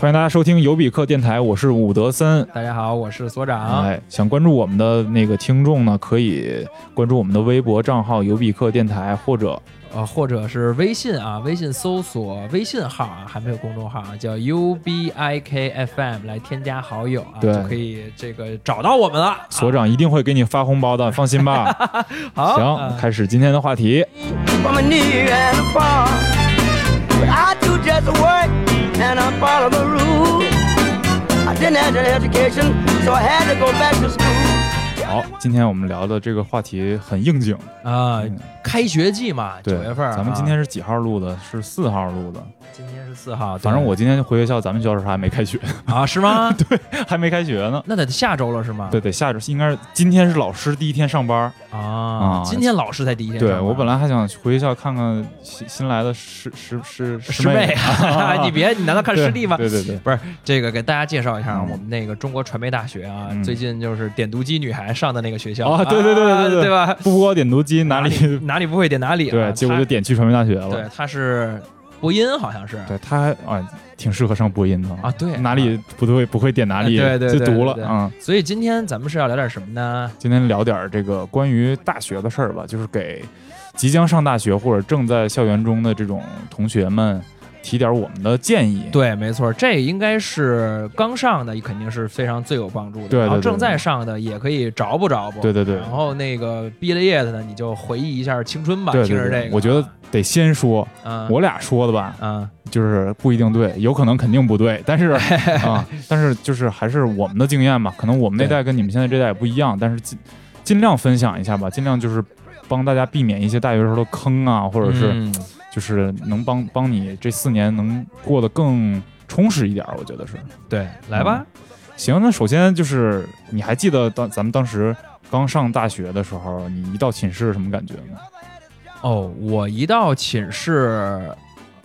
欢迎大家收听尤比克电台，我是伍德森。大家好，我是所长。哎，想关注我们的那个听众呢，可以关注我们的微博账号尤比克电台，或者呃，或者是微信啊，微信搜索微信号啊，还没有公众号啊，叫 U B I K F M 来添加好友啊，就可以这个找到我们了。所长一定会给你发红包的，放心吧。好，行，呃开始今天的话题。I and I follow the rules. I didn't have an education, so I had to go back to school. 好，今天我们聊的这个话题很应景。啊，开学季嘛，九，月份啊，咱们今天是几号录的？是四号录的。今天是四号，反正我今天回学校，咱们学校是还没开学，啊是吗？对，还没开学呢。那得下周了是吗？对，得下周应该是今天是老师第一天上班。啊啊，今天老师才第一天上班，对我本来还想回学校看看新新来的师师师师妹，你别，你难道看师弟吗？对对对，不是这个，给大家介绍一下我们那个中国传媒大学啊，嗯最近就是点读机女孩上的那个学校啊对对对对对对吧？不播点读机哪里？哪里不会点哪里啊，对，结果就点去传媒大学了。对，他是播音，好像是对，他还啊挺适合上播音的啊，对哪里不对不会点哪里，对对对就读了对对嗯。所以今天咱们是要聊点什么呢？今天聊点这个关于大学的事儿吧，就是给即将上大学或者正在校园中的这种同学们提点我们的建议。对，没错，这应该是刚上的，肯定是非常最有帮助的。对对对然后正在上的也可以着不着不。对对对然后那个毕了业的呢，你就回忆一下青春吧。听着这个，我觉得得先说，嗯，我俩说的吧，嗯就是不一定对，有可能肯定不对，但是 啊，但是就是还是我们的经验吧，可能我们那代跟你们现在这代也不一样，但是尽尽量分享一下吧，尽量就是帮大家避免一些大学时候的坑啊，或者是嗯就是能帮帮你这四年能过得更充实一点儿，我觉得是。对，来吧。行，那首先就是你还记得当咱们当时刚上大学的时候，你一到寝室什么感觉吗？哦，我一到寝室，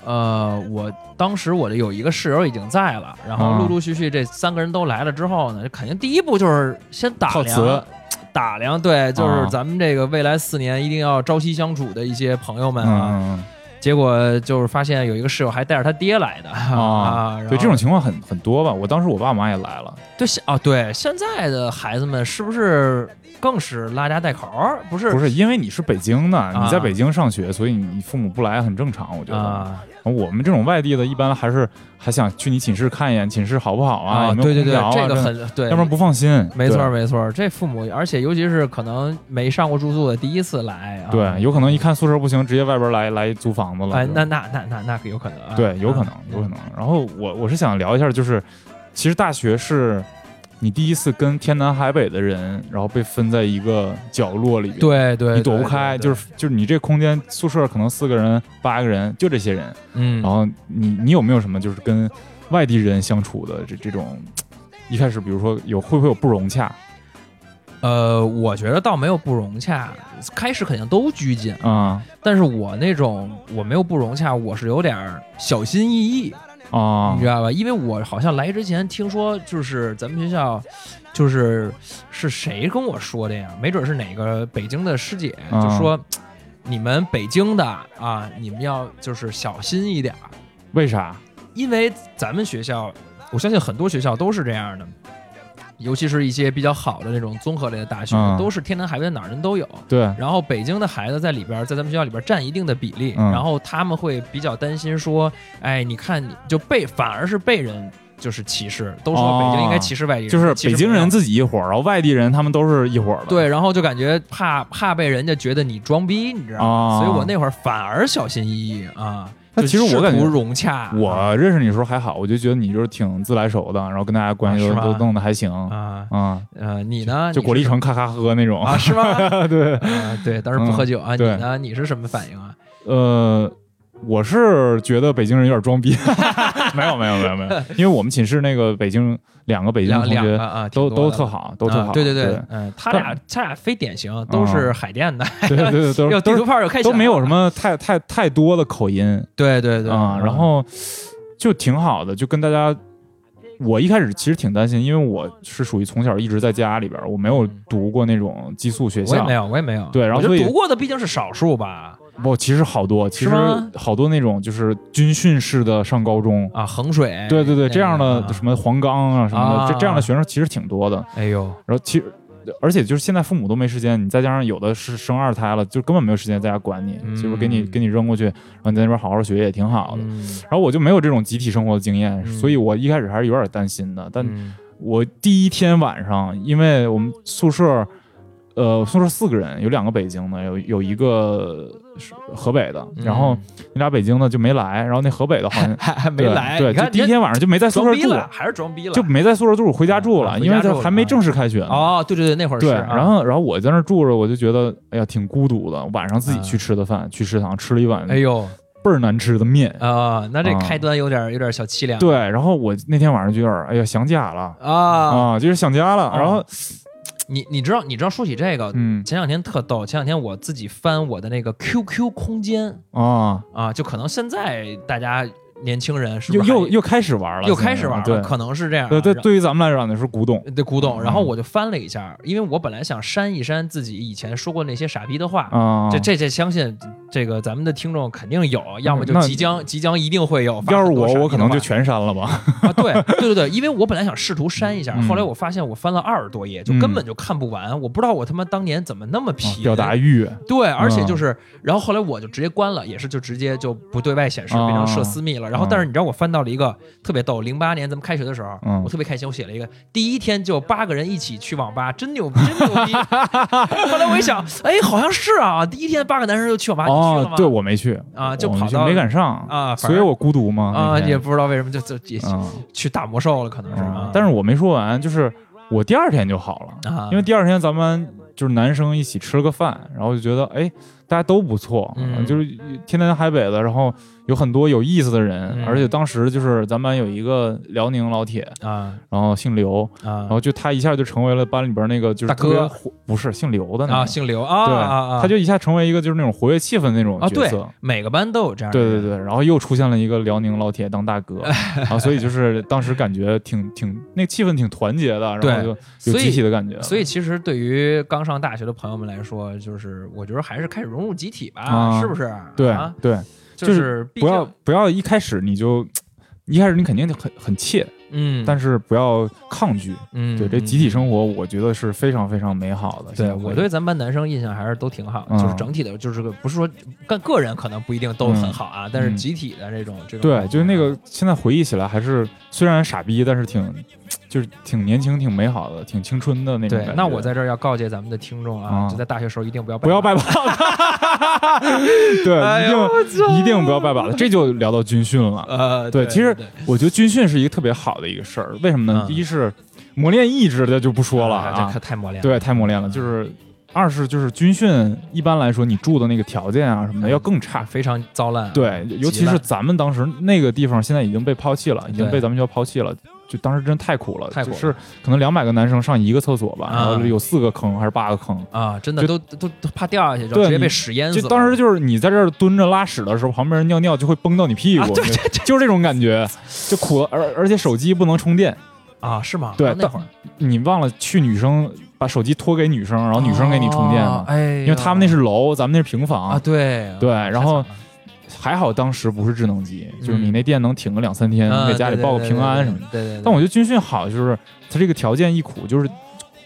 呃，我当时我的有一个室友已经在了，然后啊陆陆续续这三个人都来了之后呢，肯定第一步就是先打量词。打量，对，就是啊咱们这个未来四年一定要朝夕相处的一些朋友们啊。嗯，结果就是发现有一个室友还带着他爹来的啊啊，对，这种情况很很多吧。我当时我爸妈也来了，对现哦对，现在的孩子们是不是更是拉家带口儿？不是不是因为你是北京的，啊你在北京上学，所以你父母不来很正常，我觉得。啊我们这种外地的，一般还是还想去你寝室看一眼，寝室好不好啊？对对对这个很对，要不然不放心。没错没错，这父母，而且尤其是可能没上过住宿的，第一次来啊，对，有可能一看宿舍不行，直接外边来来租房子了。哎，那那那那那可有可能啊，对，有可能啊，有可能。然后我我是想聊一下，就是其实大学是你第一次跟天南海北的人，然后被分在一个角落里边，，对对，你躲不开，就是就是你这空间宿舍可能四个人、八个人，就这些人。嗯，然后你你有没有什么就是跟外地人相处的这这种？一开始比如说有会不会有不融洽呃，我觉得倒没有不融洽，开始肯定都拘谨，啊但是我那种我没有不融洽，我是有点儿小心翼翼，啊你知道吧？因为我好像来之前听说，就是咱们学校，就是是谁跟我说的呀？没准是哪个北京的师姐，啊就说你们北京的啊，你们要就是小心一点儿，为啥？因为咱们学校，我相信很多学校都是这样的。尤其是一些比较好的那种综合类的大学，嗯。都是天南海北哪儿人都有。对，然后北京的孩子在里边儿，在咱们学校里边占一定的比例，嗯。然后他们会比较担心说，哎，你看你就被反而是被人就是歧视，都说北京应该歧视外地人，就是北京人自己一伙儿，然后外地人他们都是一伙儿的。对，然后就感觉怕怕被人家觉得你装逼，你知道吗？啊所以我那会儿反而小心翼翼啊。那就其实我感觉融洽，我认识你的时候还好，我就觉得你就是挺自来熟的，然后跟大家关系都、弄得还行啊啊。呃，你呢？就果粒橙咔咔喝那种啊，是吗？对，啊，对，但是不喝酒啊。你呢？你是什么反应啊？呃，我是觉得北京人有点装逼，没有没有没有没有，因为我们寝室那个北京两个北京两同学两个啊，都都特好，都特好，啊对对对。嗯，他俩他俩非典型，都是海淀的，对对对，都有地图炮有开小都没有什么太太太多的口音。对对对。啊，嗯。然后就挺好的，就跟大家我一开始其实挺担心，因为我是属于从小一直在家里边，我没有嗯。读过那种寄宿学校。我也没。有，我也没有。对然后所以读过的毕竟是少数吧。不，其实好多，其实好多那种就是军训式的上高中，啊，衡水，对对对，这样的什么黄冈啊什么的，这啊。这样的学生其实挺多的。哎呦，然后其实，而且就是现在父母都没时间，你再加上有的是生二胎了，就根本没有时间在家管你，嗯。就是给你给你扔过去，然后你在那边好好学也挺好的。嗯。然后我就没有这种集体生活的经验，嗯。所以我一开始还是有点担心的。但嗯。我第一天晚上，因为我们宿舍，呃，宿舍四个人，有两个北京的，有有一个是河北的，嗯。然后那俩北京的就没来，然后那河北的好像 还还没来，对，就第一天晚上就没在宿舍住，了，还是装逼了，就没在宿舍住，回家住了，因为他还没正式开学呢。哦，对对对，那会儿是对，啊。然后然后我在那儿住着，我就觉得哎呀挺孤独的。晚上自己去吃的饭，去食堂吃了一碗哎呦。倍儿难吃的面。啊，那这啊。开端有点有点小凄凉，对，然后我那天晚上就有点哎呀想家了。啊，啊，就是想家了。啊。然后 你你知道你知道说起这个，嗯。前两天特逗，前两天我自己翻我的那个 QQ 空间啊，啊，就可能现在大家年轻人是又不是还又又开始玩了，又开始玩了，对可能是这样啊。对对，对于咱们来讲那是古董对古董，嗯然后我就翻了一下，因为我本来想删一删自己以前说过那些傻逼的话，啊。这这这相信这个咱们的听众肯定有，要么就即将即将一定会有。要是我，我可能就全删了吧。啊，对对对对，因为我本来想试图删一下，嗯后来我发现我翻了二十多页，就嗯根本就看不完。我不知道我他妈当年怎么那么啊皮，表达欲对，而且嗯就是，然后后来我就直接关了，也是就直接就不对外显示，啊变成设私密了。然后，但是你知道我翻到了一个特别逗，零八年咱们开学的时候，嗯我特别开心，我写了一个第一天就八个人一起去网吧，真牛逼，真牛逼。后来我一想，哎，好像是啊，第一天八个男生就去网吧，你去了吗？，哦对我没去啊就我跑到没赶上啊所以我孤独吗啊，也不知道为什么就就也嗯去打魔兽了，可能是。但是我没说完，就是我第二天就好了，啊，因为第二天咱们就是男生一起吃了个饭，然后就觉得哎，大家都不错，嗯。就是天南海北的，然后有很多有意思的人，嗯。而且当时就是咱班有一个辽宁老铁，啊。然后姓刘，啊。然后就他一下就成为了班里边那个就是大哥，不是姓刘的那啊，个，姓刘啊对，啊啊，他就一下成为一个就是那种活跃气氛的那种啊，对角色。，每个班都有这样。对对对，然后又出现了一个辽宁老铁当大哥，啊，所以就是当时感觉挺挺那个气氛挺团结的，然后就有集体的感觉。所以其实对于刚上大学的朋友们来说，就是我觉得还是开始融入集体吧，啊是不是？对啊，对，就就是不要不要一开始你就一开始你肯定很很怯，嗯，但是不要抗拒。嗯，对，这集体生活我觉得是非常非常美好的。对我对咱班男生印象还是都挺好的，嗯就是整体的，就是个不是说个个人可能不一定都很好啊，但是嗯集体的这种这种对，就是那个现在回忆起来还是虽然傻逼，但是挺就是挺年轻、挺美好的、挺青春的那种。，对那我在这儿要告诫咱们的听众啊，啊就在大学时候一定不要不要拜拜把子，对，哎一定一定不要拜把子。这就聊到军训了。呃，对，其实我觉得军训是一个特别好的一个事儿，为什么呢？嗯第一是磨练意志的就不说了啊这啊可，太磨练了，对，太磨练了。就是二是就是军训一般来说你住的那个条件啊什么的嗯要更差。非常糟烂啊，对，尤其是咱们当时那个地方，现在已经被抛弃了，已经被咱们学校抛弃了。就当时真太苦了，太苦了就是可能两百个男生上一个厕所吧，啊然后有四个坑还是八个坑。啊，真的就都都都怕掉下去，直接被屎淹死了。就当时就是你在这儿蹲着拉屎的时候，旁边人尿尿就会崩到你屁股，啊对就就是这种感觉，就苦了。而而且手机不能充电，啊，是吗？对啊那会儿你忘了去女生把手机托给女生，然后女生给你充电嘛，哦哎，因为他们那是楼，咱们那是平房啊，对对然后还好当时不是智能机，就是嗯你那电能挺个两三天，啊给家里报个平安什么的。对对但我觉得军训好，就是它这个条件一苦，就是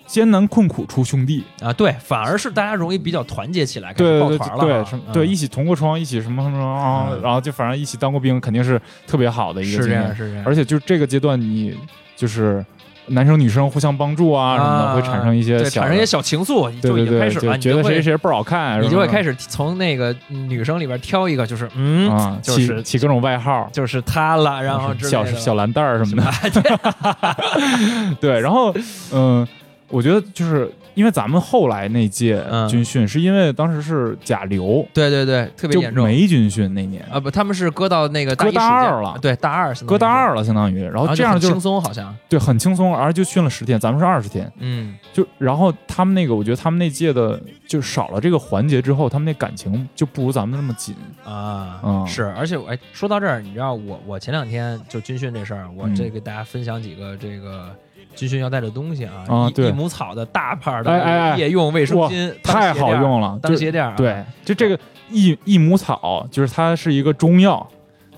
艰难困苦出兄弟。啊，对，反而是大家容易比较团结起来，对对抱团了对对一起同过窗，一起什么什么啊，嗯然后就反正一起当过兵，肯定是特别好的一个经验是这样。是这样，而且就这个阶段，你就是男生女生互相帮助啊什么的，会产生一些对小的产生一些小情愫，就已对对对，经开始了，觉得谁谁倍儿好看，你就会开始始从那个女生里边挑一个，就是嗯，啊，起就是起各种外号，就是他了，然后之类小的小蓝蛋儿什么的，的，对，然后嗯，我觉得就是因为咱们后来那届嗯。军训是因为当时是甲流，对对对，特别就严重。没军训那年，啊！不，他们是搁到那个搁大一暑假二了对，大二，搁大二了，相当于，然然后后这样就轻松，好像，对很轻松，而且就训了十天，咱们是二十天，嗯，就然后他们那个，我觉得他们那届的就少了这个环节之后，他们那感情就不如咱们那么紧。啊，嗯。是，而且我哎，说到这儿，你知道我我前两天就军训这事儿，我嗯。这给大家分享几个这个军训要带的东西啊，一啊对。一亩草的大牌的哎夜用卫生巾，太好用了，当鞋垫儿啊，对，就这个益益母草，就是它是一个中药，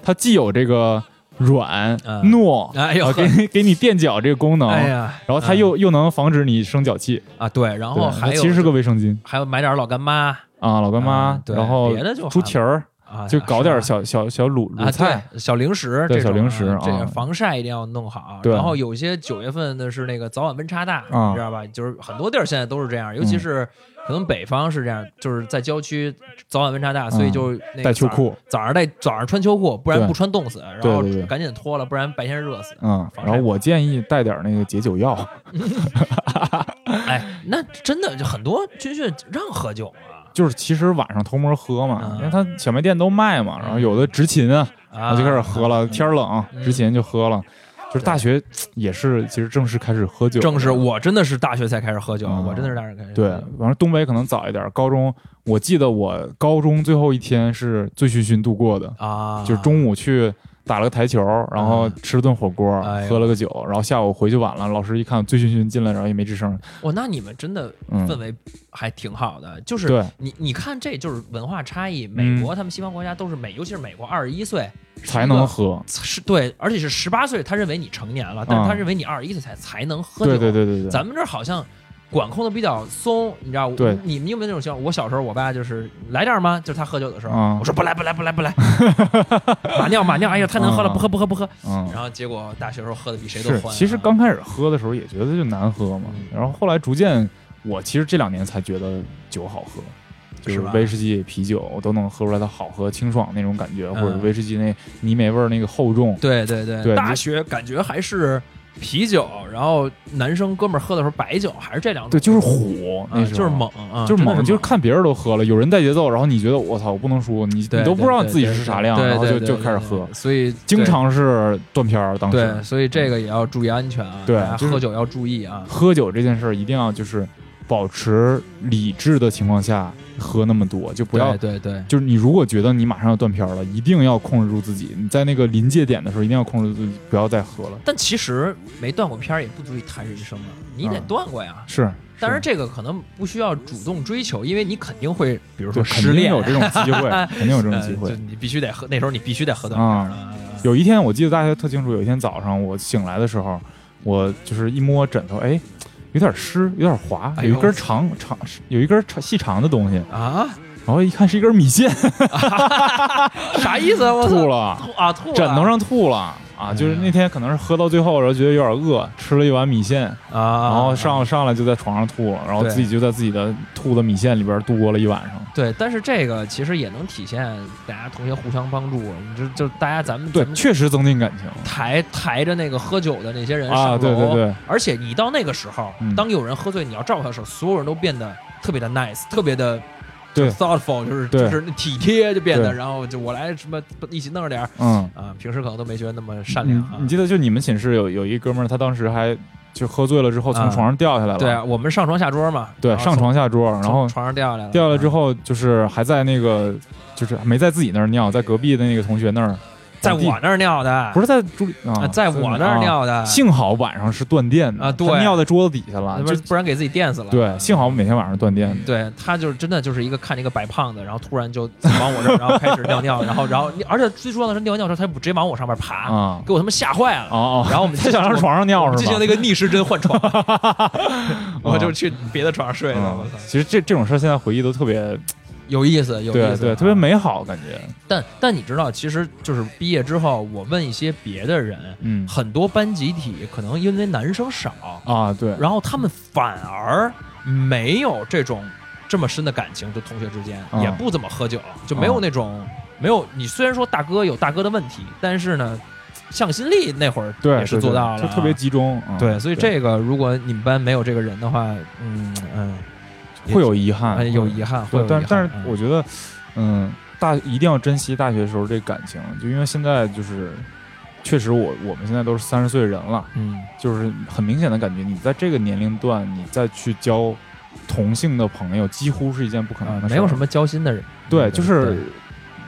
它既有这个软、嗯。糯，哎呦啊 给你给你垫脚这个功能，哎呀，然后它又、又能防止你生脚气，啊对，然后还有其实是个卫生巾。还有买点老干妈啊，老干妈，然后别的就猪蹄儿，啊，就搞点小小小卤啊卤菜，对小零食对这种小零食啊这啊个防晒一定要弄好。对然后有些九月份的是那个早晚温差大，啊你知道吧？就是很多地儿现在都是这样，尤其嗯是可能北方是这样，就是在郊区早晚温差大，所以就带秋裤，早上带早上穿秋裤，不然不穿冻死，然后赶紧脱了，不然白天热死。嗯，然后我建议带点那个解酒药，哎，那真的就很多军训让喝酒啊就是其实晚上偷摸喝嘛，嗯因为他小卖店都卖嘛，然后有的执勤啊，啊，我就开始喝了，嗯天冷，嗯。执勤就喝了。就是大学 也是，其实正式开始喝酒，正式我真的是大学才开始喝酒，嗯我真的是大学开始。对，反正东北可能早一点。高中，我记得我高中最后一天是醉醺醺度过的，啊，就是中午去打了个台球，然后吃了顿火锅，哎喝了个酒，然后下午回去晚了，老师一看醉醺醺进来，然后也没吱声。哇，那你们真的嗯氛围还挺好的，就是你你看，这就是文化差异。美嗯国他们西方国家都是美，尤其是美国二十一岁才能喝。是对，而且是十八岁，他认为你成年了，但是他嗯认为你二十一岁才才能喝酒。对对对对对，咱们这好像管控的比较松，你知道？对你们有没有那种情况？我小时候，我爸就是来点儿吗？就是他喝酒的时候，嗯我说不来不来不来不来，马尿马尿，哎呀太能喝了，嗯不喝不喝不喝。嗯，然后结果大学时候喝的比谁都，欢啊。其实刚开始喝的时候也觉得就难喝嘛嗯，然后后来逐渐，我其实这两年才觉得酒好喝。就是威士忌、啤酒，我都能喝出来它好喝、清爽那种感觉，或者嗯威士忌那泥煤味儿那个厚重。对对对，对大学感觉还是啤酒，然后男生哥们儿喝的时候白酒，还是这两种。对，就是虎，啊那时候就是猛啊，就是猛，就是看别人都喝了，有人带节奏，然后你觉得我操，我不能输，你你都不知道对自己是啥量，对然后就就开始喝，所以经常是断片儿。当，时对所以这个也要注意安全啊，对喝酒要注意啊。喝酒这件事儿一定要就是保持理智的情况下喝那么多，就不要对对对，就是你如果觉得你马上要断片儿了，一定要控制住自己。你在那个临界点的时候，一定要控制住自己，不要再喝了。但其实没断过片儿也不足以谈人生啊，你得嗯断过呀。是，但是这个可能不需要主动追求，因为你肯定会，比如说失恋有这种机会，肯定有这种机会呃。你必须得喝，那时候你必须得喝断片儿了。有一天我记得大学特清楚，有一天早上我醒来的时候，我就是一摸枕头，哎，有点湿，有点滑，有一根长长，有一根长细长的东西，啊，然后一看是一根米线，啥意思啊？我操吐了，吐啊吐了枕头上吐了啊！哎就是那天可能是喝到最后，然后觉得有点饿，吃了一碗米线，啊，然后上上来就在床上吐了，然后自己就在自己的吐的米线里边度过了一晚上。对，但是这个其实也能体现大家同学互相帮助，你就就大家咱们对确实增进感情抬抬着那个喝酒的那些人啊！上楼，对对对，而且你到那个时候，嗯当有人喝醉，你要照顾他的时候，所有人都变得特别的 nice，特别的。对。thoughtful 就是对。就是体贴就变得，然后就我来什么一起弄着点儿嗯。啊，平时可能都没觉得那么善良啊。你你。记得就你们寝室有有一哥们儿，他当时还就喝醉了之后从啊床上掉下来了，对啊，我们上床下桌嘛，对，上床下桌，然后床上掉下来了，掉下来之啊，后就是还在那个就是没在自己那儿尿，在隔壁的那个同学那儿，地在我那儿尿的，不是在朱啊啊，，在我那儿啊尿的，幸好晚上是断电的啊对尿在桌子底下了，不就是不然给自己电死了。对，幸好我每天晚上断电的。对他就是真的就是一个看见一个白胖子，然后突然就往我这儿，然后开始尿尿，然后然后而且最重要的是尿尿的时候，他就直接往我上面爬，啊给我他妈吓坏了。哦哦，然后我们他想上床上尿是吧进行了？一个逆时针换床，我就去别的床上睡了。我嗯操，其实这这种事儿现在回忆都特别，有意思，有意思，对对，特别。美好感觉。但但你知道，其实就是毕业之后，我问一些别的人，嗯。很多班集体可能因为男生少，啊，对，然后他们反而没有这种这么深的感情，就同学之间、啊。也不怎么喝酒，就没有那种、没有你虽然说大哥有大哥的问题，但是呢，向心力那会儿对，也是做到了。啊，就特别集中。嗯对，所以这个如果你们班没有这个人的话，嗯嗯，也会有遗憾哎，有遗憾，会但但是嗯。我觉得，嗯，大一定要珍惜大学时候这感情，就因为现在就是，确实我我们现在都是三十岁人了，嗯。就是很明显的感觉，你在这个年龄段，你再去交同性的朋友，几乎是一件不可能的没有什么交心的人，对，就是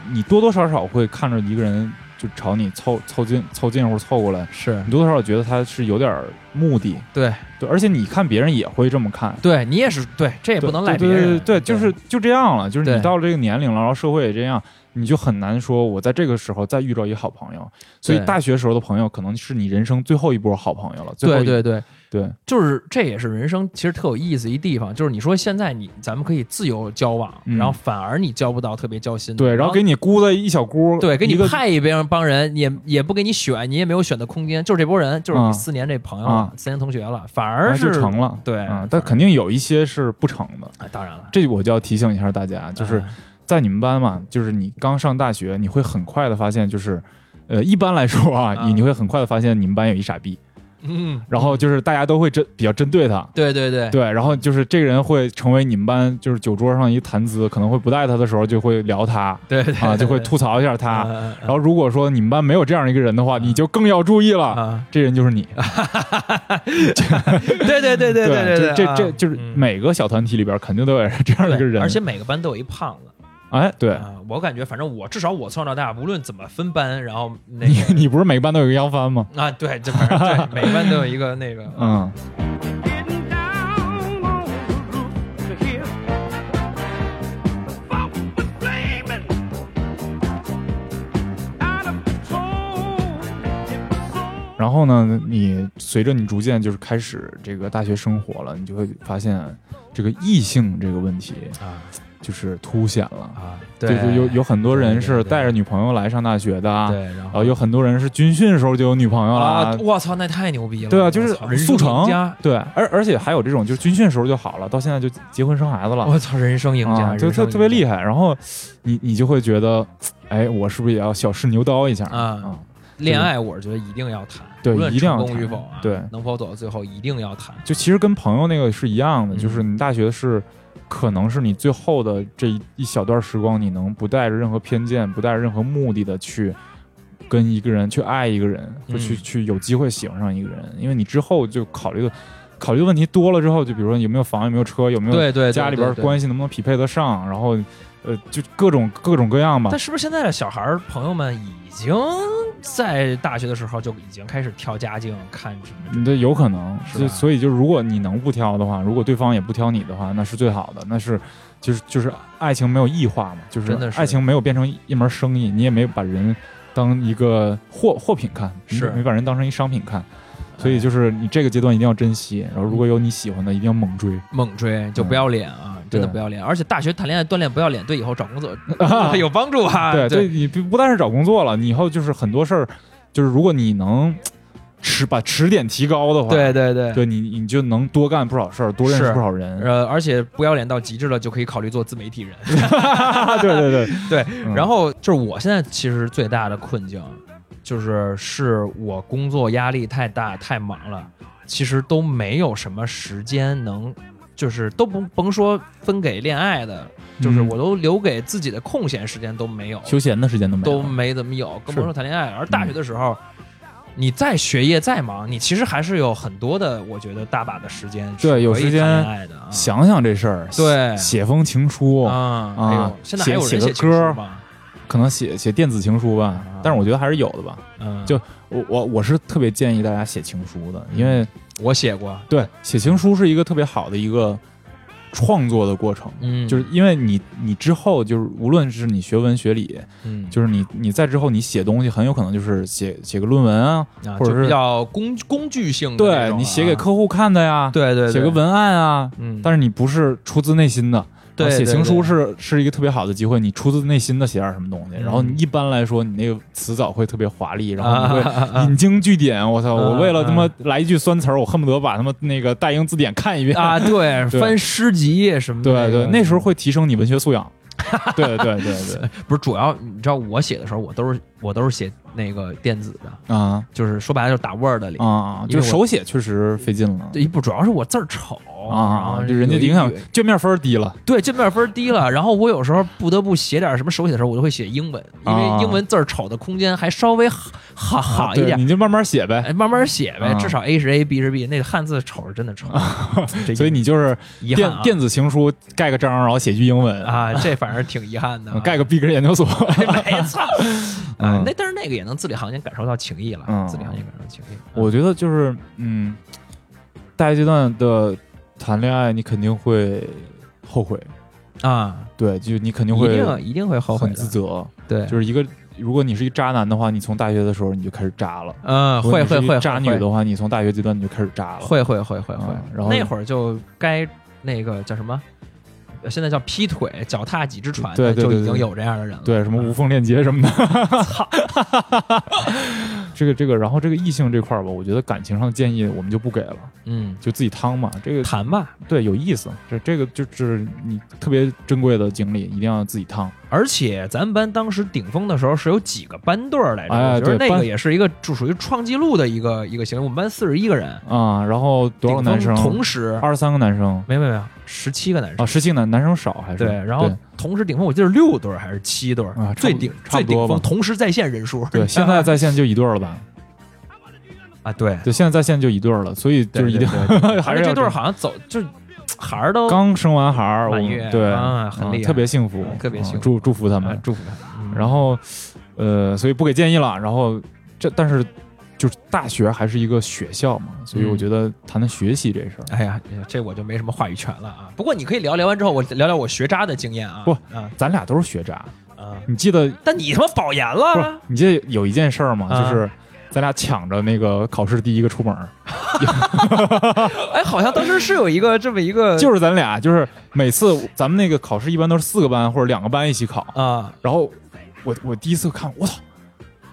你多多少少会看着一个人就朝你凑凑近凑近或者凑过来，是你多多少少觉得他是有点目的。对对，而且你看别人也会这么看。对你也是对，这也不能赖别人，对对对，就是就这样了，就是你到了这个年龄了，然后社会也这样，你就很难说我在这个时候再遇到一个好朋友。所以大学时候的朋友可能是你人生最后一波好朋友了。最后对对，对。就是这也是人生其实特有意思一地方，就是你说现在你咱们可以自由交往，嗯。然后反而你交不到特别交心。的，对，然后给你估了一小估，对给你一个派一边帮人，也也不给你选，你也没有选的空间，就是这波人，就是你啊四年这朋友了啊，四年同学了，反然而是成了。对。啊，但肯定有一些是不成的。哎当然了，这我就要提醒一下大家，就是哎在你们班嘛，就是你刚上大学，你会很快的发现，就是，呃，一般来说啊，啊。你你会很快的发现你们班有一傻逼，嗯，然后就是大家都会针比较针对他，对对对。对，然后就是这个人会成为你们班就是酒桌上一谈资，可能会不带他的时候就会聊他对对啊，就会吐槽一下他。他然后如果说你们班没有这样一个人的话，你就更要注意了，啊，这人就是你。对对对对对对，这啊这这就是嗯每个小团体里边肯定都有这样的一个人，而且每个班都有一胖子哎，对。啊，我感觉反正我至少我从小到大，无论怎么分班，然后那你个你不是每个班都有一个央帆吗？啊，对，这反正对，每个班都有一个那个，嗯然后呢，你随着你逐渐就是开始这个大学生活了，你就会发现这个异性这个问题啊就是凸显了。啊，对，就是有有很多人是带着女朋友来上大学的啊，对，然然后有很多人是军训的时候就有女朋友了啊，我操，那太牛逼了，对啊，就是速成，，对，而而且还有这种就是军训时候就好了，到现在就结婚生孩子了，我操，人生赢家，啊，就特特别厉害。害。然后你你就会觉得，哎，我是不是也要小试牛刀一下？啊恋爱，我是觉得一定要谈，对一定要谈成功与否啊，对。能否走到最后一定要谈，就其实跟朋友那个是一样的，嗯。就是你大学是。可能是你最后的这一一小段时光，你能不带着任何偏见、不带着任何目的的去跟一个人去爱一个人，去去有机会喜欢上一个人，因为你之后就考虑的考虑的问题多了之后，就比如说有没有房、有没有车、有没有对对，家里边关系能不能匹配得上，然后呃，就各种各种各样吧但。是不是现在的小孩朋友们已经在大学的时候就已经开始挑家境，看什么？你这有可能，是所以就如果你能不挑的话，如果对方也不挑你的话，那是最好的，那是就是就是爱情没有异化嘛，就是爱情没有变成一门生意，你也没有把人当一个货货品看，是。没把人当成一商品看，所以就是你这个阶段一定要珍惜，然后如果有你喜欢的，一定要猛追。猛追就不要脸啊，真的不要脸！而且大学谈恋爱锻炼不要脸，对以后找工作 有帮助啊。对，对你不不但是找工作了，你以后就是很多事儿，就是如果你能持把持点提高的话，对对对对你你就能多干不少事儿，多认识不少人。呃，而且不要脸到极致了，就可以考虑做自媒体人。对对对，对，嗯然后就是我现在其实最大的困境，就是是我工作压力太大太忙了，其实都没有什么时间能，就是都不甭说分给恋爱的，就是嗯我都留给自己的空闲时间都没有，休闲的时间都没有都没怎么有，更甭是说谈恋爱。而大学的时候。你再学业再忙，你其实还是有很多的，我觉得大把的时间对有时间谈恋爱的啊。想想这事儿，对写封情书，啊，啊现在还有人写歌吗？可能写写电子情书吧啊，但是我觉得还是有的吧。嗯，就我我我是特别建议大家写情书的，因为我写过，对写情书是一个特别好的一个创作的过程。嗯，就是因为你，你之后就是无论是你学文学理，嗯，就是你你在之后你写东西，很有可能就是写写个论文啊，啊，或者就是比较工工具性的啊。对你写给客户看的呀，对对对。写个文案啊，嗯，但是你不是出自内心的。对写情书是是一个特别好的机会，你出自内心的写点什么东西，嗯然后你一般来说你那个词藻会特别华丽，然后你会引经据典。我操，啊我为了他妈啊来一句酸词儿，我恨不得把他妈那个大英字典看一遍。啊，对，对翻诗集什么的，对对，那时候会提升你文学素养。对对对对，不是主要，你知道我写的时候，我都是我都是写那个电子的，啊。就是说白了就是打 Word 里。啊，就手写确实费劲了。对，不主要是我字儿丑然啊，就人家影响语卷面分低了。对卷面分低了，然后我有时候不得不写点什么手写的时候，我就会写英文，因啊为英文字儿丑的空间还稍微好好好一点。你就慢慢写呗。哎，慢慢写呗，啊。至少 A 是 A，B 是 B，那个汉字丑是真的丑，所以你就是电电子情书盖个章，然后写句英文，啊，这反正挺遗憾的啊，盖个 B 格研究所。没错，啊嗯，那但是那个也能字里行间感受到情谊了，嗯字里行间感受到情谊。我觉得就是嗯，大学阶段的谈恋爱，你肯定会后悔，啊，对，就你肯定会一会定一定会后悔很自，责。对，就是一个，如果你是一个渣男的话，你从大学的时候你就开始渣了；嗯，会会会渣女的话，你从大学阶段你就开始渣了。会会会会会啊，然后那会儿就该那个叫什么？呃现在叫劈腿、脚踏几只船的，对对对对就已经有这样的人了。对，什么无缝链接什么的 操，这个这个，然后这个异性这块儿吧，我觉得感情上的建议我们就不给了，嗯，就自己趟嘛。这个谈吧。对有意思，这这个就是你特别珍贵的经历，一定要自己趟。而且咱们班当时顶峰的时候是有几个班队儿来着，哎我觉得那个也是一个就属于创纪录的一个一个行为。我们班四十一个人，啊，然后多少个男生？同时二十三个男生没有没有十七个男生啊，。十七男男生少还是对，然后同时顶峰我记得是六对儿还是七对儿啊最顶最顶峰同时在线人数。对，现在在线就一对儿了吧？啊，对，对，现在在线就一对儿了，所以就是一定还是 这对儿好像走就孩儿都刚生完孩儿，我满月对，啊很厉害特别幸福嗯，特别幸福啊祝祝福他啊们。祝福他。嗯然后，呃，所以不给建议了。然后这但是就是大学还是一个学校嘛，所以我嗯觉得谈谈学习这事儿，哎呀，这我就没什么话语权了啊。不过你可以聊聊完之后，我聊聊我学渣的经验啊。不啊咱俩都是学渣。啊！你记得但你他妈保研了？？你记得有一件事儿吗？啊就是咱俩抢着那个考试第一个出门儿，哎，好像当时是有一个这么一个，就是咱俩，就是每次咱们那个考试一般都是四个班或者两个班一起考，啊然后我我第一次看，我操，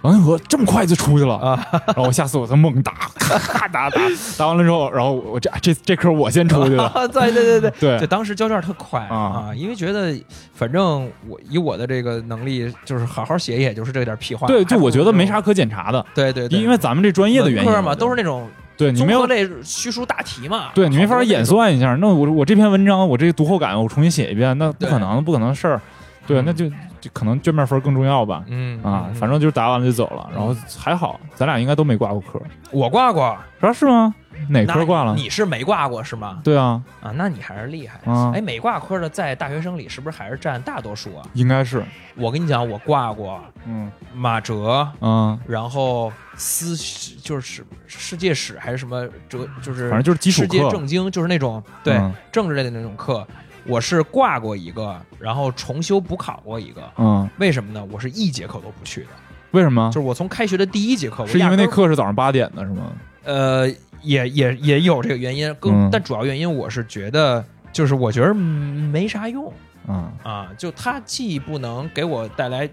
王一和这么快就出去了，啊，然后我下次我再猛打，咔打打打完了之后，然后我这这这科我先出去了，对对对对。对就当时交卷特快啊啊，因为觉得反正我以我的这个能力，就是好好写，也就是这点屁话。对，就我觉得没啥。啥可检查的，对对对，因为咱们这专业的原因嘛，都是那种对你没有类虚数大题嘛。对你没法演。算一下，那我我这篇文章我这个读后感我重新写一遍，那不可对能不可能的事儿，对，嗯那就就可能卷面分更重要吧。嗯啊，嗯反正就是答完了就走了，然后还好，咱俩应该都没挂过科，我挂过，说是吗？哪那科挂了？你是没挂过是吗？对啊，啊，那你还是厉害。啊哎，没挂科的在大学生里是不是还是占大多数啊？应该是，我跟你讲，我挂过嗯马哲，嗯，然后思就是世界史还是什么哲，就是反正就是基础世界课政经，就是那种对、嗯政治类的那种课。我是挂过一个，然后重修补考过一个。嗯，为什么呢？我是一节课都不去的，为什么就？是我从开学的第一节课，我是因为那课是早上八点的是吗？呃，也也也有这个原因，更、嗯但主要原因我是觉得，就是我觉得嗯没啥用嗯啊，就它既不能给我带来，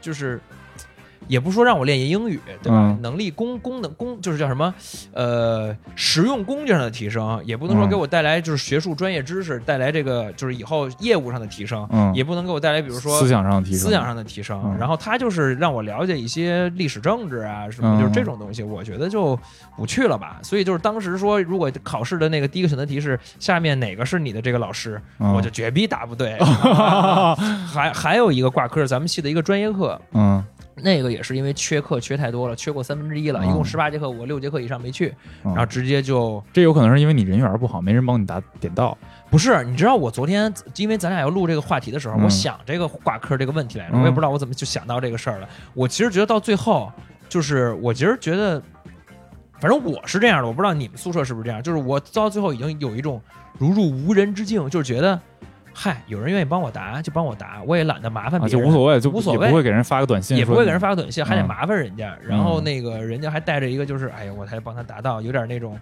就是。也不说让我练英语，对吧？嗯。能力功功能功就是叫什么，呃，实用工具上的提升，也不能说嗯。给我带来就是学术专业知识带来这个就是以后业务上的提升，嗯，也不能给我带来比如说思想上的提升，思想上的提升，嗯。然后他就是让我了解一些历史政治啊什么，嗯就是这种东西，我觉得就不去了吧。所以就是当时说，如果考试的那个第一个选择题是下面哪个是你的这个老师，嗯。我就绝逼答不对。还还有一个挂科，咱们系的一个专业课，嗯那个也是因为缺课缺太多了，缺过三分之一了，嗯一共十八节课，我六节课以上没去，嗯，然后直接就这有可能是因为你人缘不好，没人帮你打点到。不是，你知道我昨天因为咱俩要录这个话题的时候，嗯我想这个挂科这个问题来着，嗯我也不知道我怎么就想到这个事儿了。我其实觉得到最后，就是我其实觉得，反正我是这样的，我不知道你们宿舍是不是这样，就是我到最后已经有一种如入无人之境，就是觉得，嗨，有人愿意帮我答就帮我答，我也懒得麻烦啊，别人，就无所谓，就无所谓也不会给人发个短信，也不会给人发个短信，还得嗯麻烦人家。然后那个人家还带着一个就是，哎呀，我才帮他答到，有点那种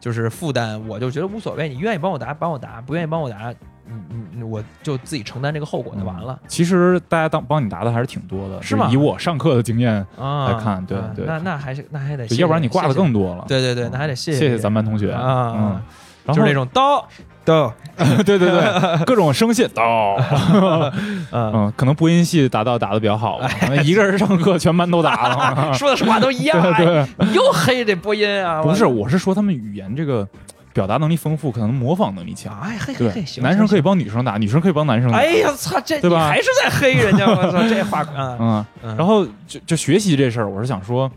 就是负担。我就觉得无所谓，你愿意帮我答帮我答，不愿意帮我答，嗯嗯，我就自己承担这个后果就完了。其实大家当帮你答的还是挺多的，是吗以我上课的经验，啊，来看对对啊那那还是那还得谢谢，要不然你挂的更多了。对对对，那还得谢谢谢谢咱班同学啊。就是那种刀刀，对对对，各种声线到，嗯，嗯，可能播音系达到打的比较好吧，一个人上课全班都打了。说的实话都一样。对又黑这播音啊？不是，我是说他们语言这个表达能力丰富，可能模仿能力强。哎嘿嘿对嘿，男生可以以。帮女生打，女生可以帮男生打。哎呀，操，这对吧你还是在黑人家，我操，这话嗯然后就就学习这事儿，我是想说，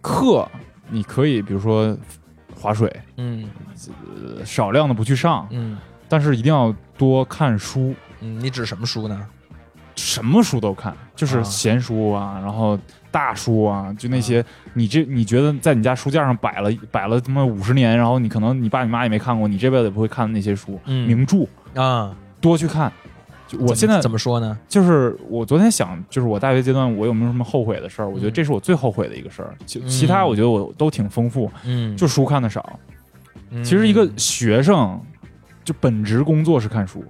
课你可以比如说划水，嗯。呃少量的不去上，嗯。但是一定要多看书，嗯，你指什么书呢？什么书都看，就是啊。闲书啊，然后大书啊，就那些你这你觉得在你家书架上摆了摆了他妈五十年，然后你可能你爸你妈也没看过，你这辈子也不会看的那些书，嗯。名著啊，多去看。就我现在怎么说呢？就是我昨天想，就是我大学阶段我有没有什么后悔的事儿？我觉得嗯这是我最后悔的一个事儿。其嗯其他我觉得我都挺丰富，嗯，就书看的少。嗯其实一个学生就本职工作是看书，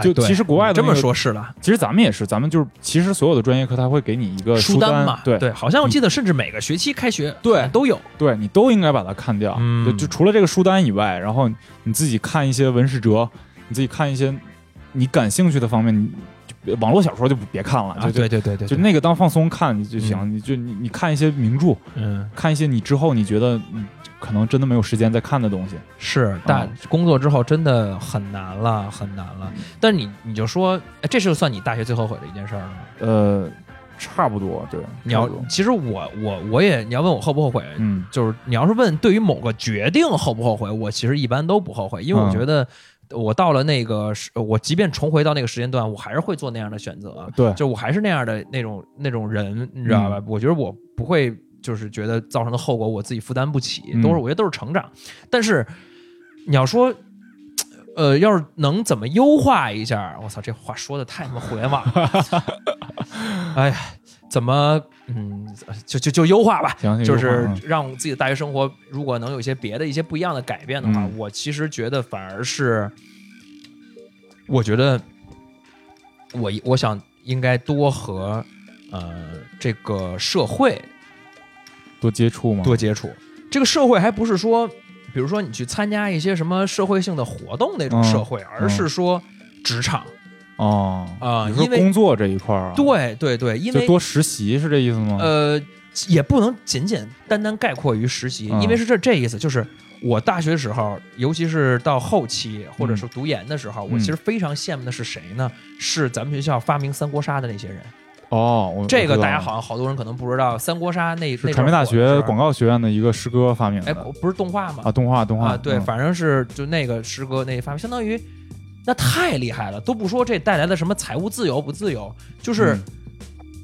就其实国外的这么说是了，其实咱们也是，咱们就是其实所有的专业课他会给你一个书单嘛，对对，好像我记得甚至每个学期开学对都有。对，你都应该把它看掉。嗯对，就除了这个书单以外，然后你自己看一些文史哲，你自己看一些你感兴趣的方面，你就网络小说就别看了，啊，就对对对对，就那个当放松看就行。嗯你就你你看一些名著，嗯看一些你之后你觉得你可能真的没有时间再看的东西。是大嗯工作之后真的很难了，很难了。但你你就说，哎，这是算你大学最后悔的一件事儿了吗？呃，差不多，对。你要其实我我我也你要问我后不后悔，嗯就是你要是问对于某个决定后不后悔，我其实一般都不后悔，因为我嗯觉得我到了那个时，我即便重回到那个时间段，我还是会做那样的选择。对就我还是那样的那种那种人，你知道吧？我觉得我不会就是觉得造成的后果我自己负担不起，嗯都是我觉得都是成长。但是你要说。呃，要是能怎么优化一下，我操，这话说的太他妈互联网了。哎呀，怎么，嗯，就就就优化吧。行，就是嗯让自己的大学生活如果能有一些别的一些不一样的改变的话，嗯我其实觉得反而是，我觉得我我想应该多和呃这个社会多接触嘛。多接触。这个社会还不是说，比如说你去参加一些什么社会性的活动那种嗯社会，而是说职场。哦你说啊因为工作这一块儿啊，，对对对，因为就多实习是这意思吗？呃，也不能仅仅单单概括于实习，嗯因为是这这意思，就是我大学时候，尤其是到后期或者是读研的时候，我嗯其实非常羡慕的是谁呢？是咱们学校发明三国杀的那些人。哦，我这个大家好像好多人可能不知道，三国杀那是那传媒大学广告，告学院的一个师哥发明的哎，的不是动画吗？啊，动画动画啊，对，嗯反正是就那个师哥那发明，相当于那太厉害了，都不说这带来的什么财务自由不自由，就是、嗯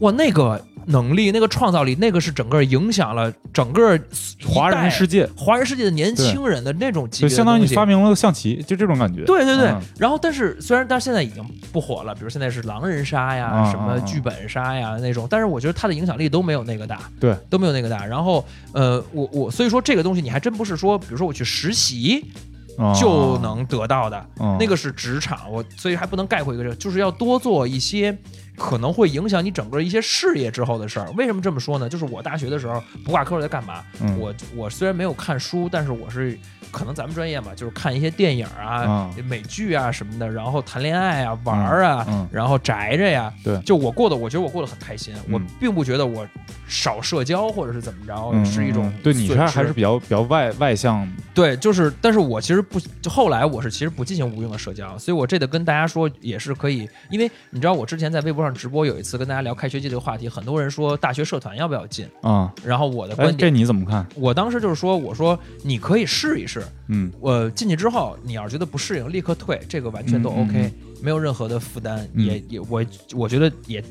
哇，那个能力、那个创造力，那个是整个影响了整个华人世界、华人世界的年轻人的那种级别相当于你发明了象棋，就这种感觉。对对对，嗯然后但是虽然但是现在已经不火了，比如现在是狼人杀呀、啊什么剧本杀呀那种，但是我觉得它的影响力都没有那个大，对，都没有那个大。然后呃，我我所以说这个东西你还真不是说，比如说我去实习哦就能得到的，嗯那个是职场，我所以还不能概括一个，就是要多做一些可能会影响你整个一些事业之后的事儿。为什么这么说呢？就是我大学的时候不挂科我在干嘛？嗯我我虽然没有看书，但是我是可能咱们专业嘛，就是看一些电影啊、嗯美剧啊什么的，然后谈恋爱啊、玩儿啊，嗯然后宅着呀。对就我过得，我觉得我过得很开心，嗯我并不觉得我少社交或者是怎么着、嗯是一种对你还是比较比较外外向，对，就是，但是我其实不，就后来我是其实不进行无用的社交，所以我这得跟大家说也是可以，因为你知道我之前在微博上直播有一次跟大家聊开学季这个话题，很多人说大学社团要不要进，啊。然后我的观点，这你怎么看？我当时就是说，我说你可以试一试，嗯我进去之后，你要是觉得不适应，立刻退，这个完全都 OK，、没有任何的负担，嗯也也我我觉得也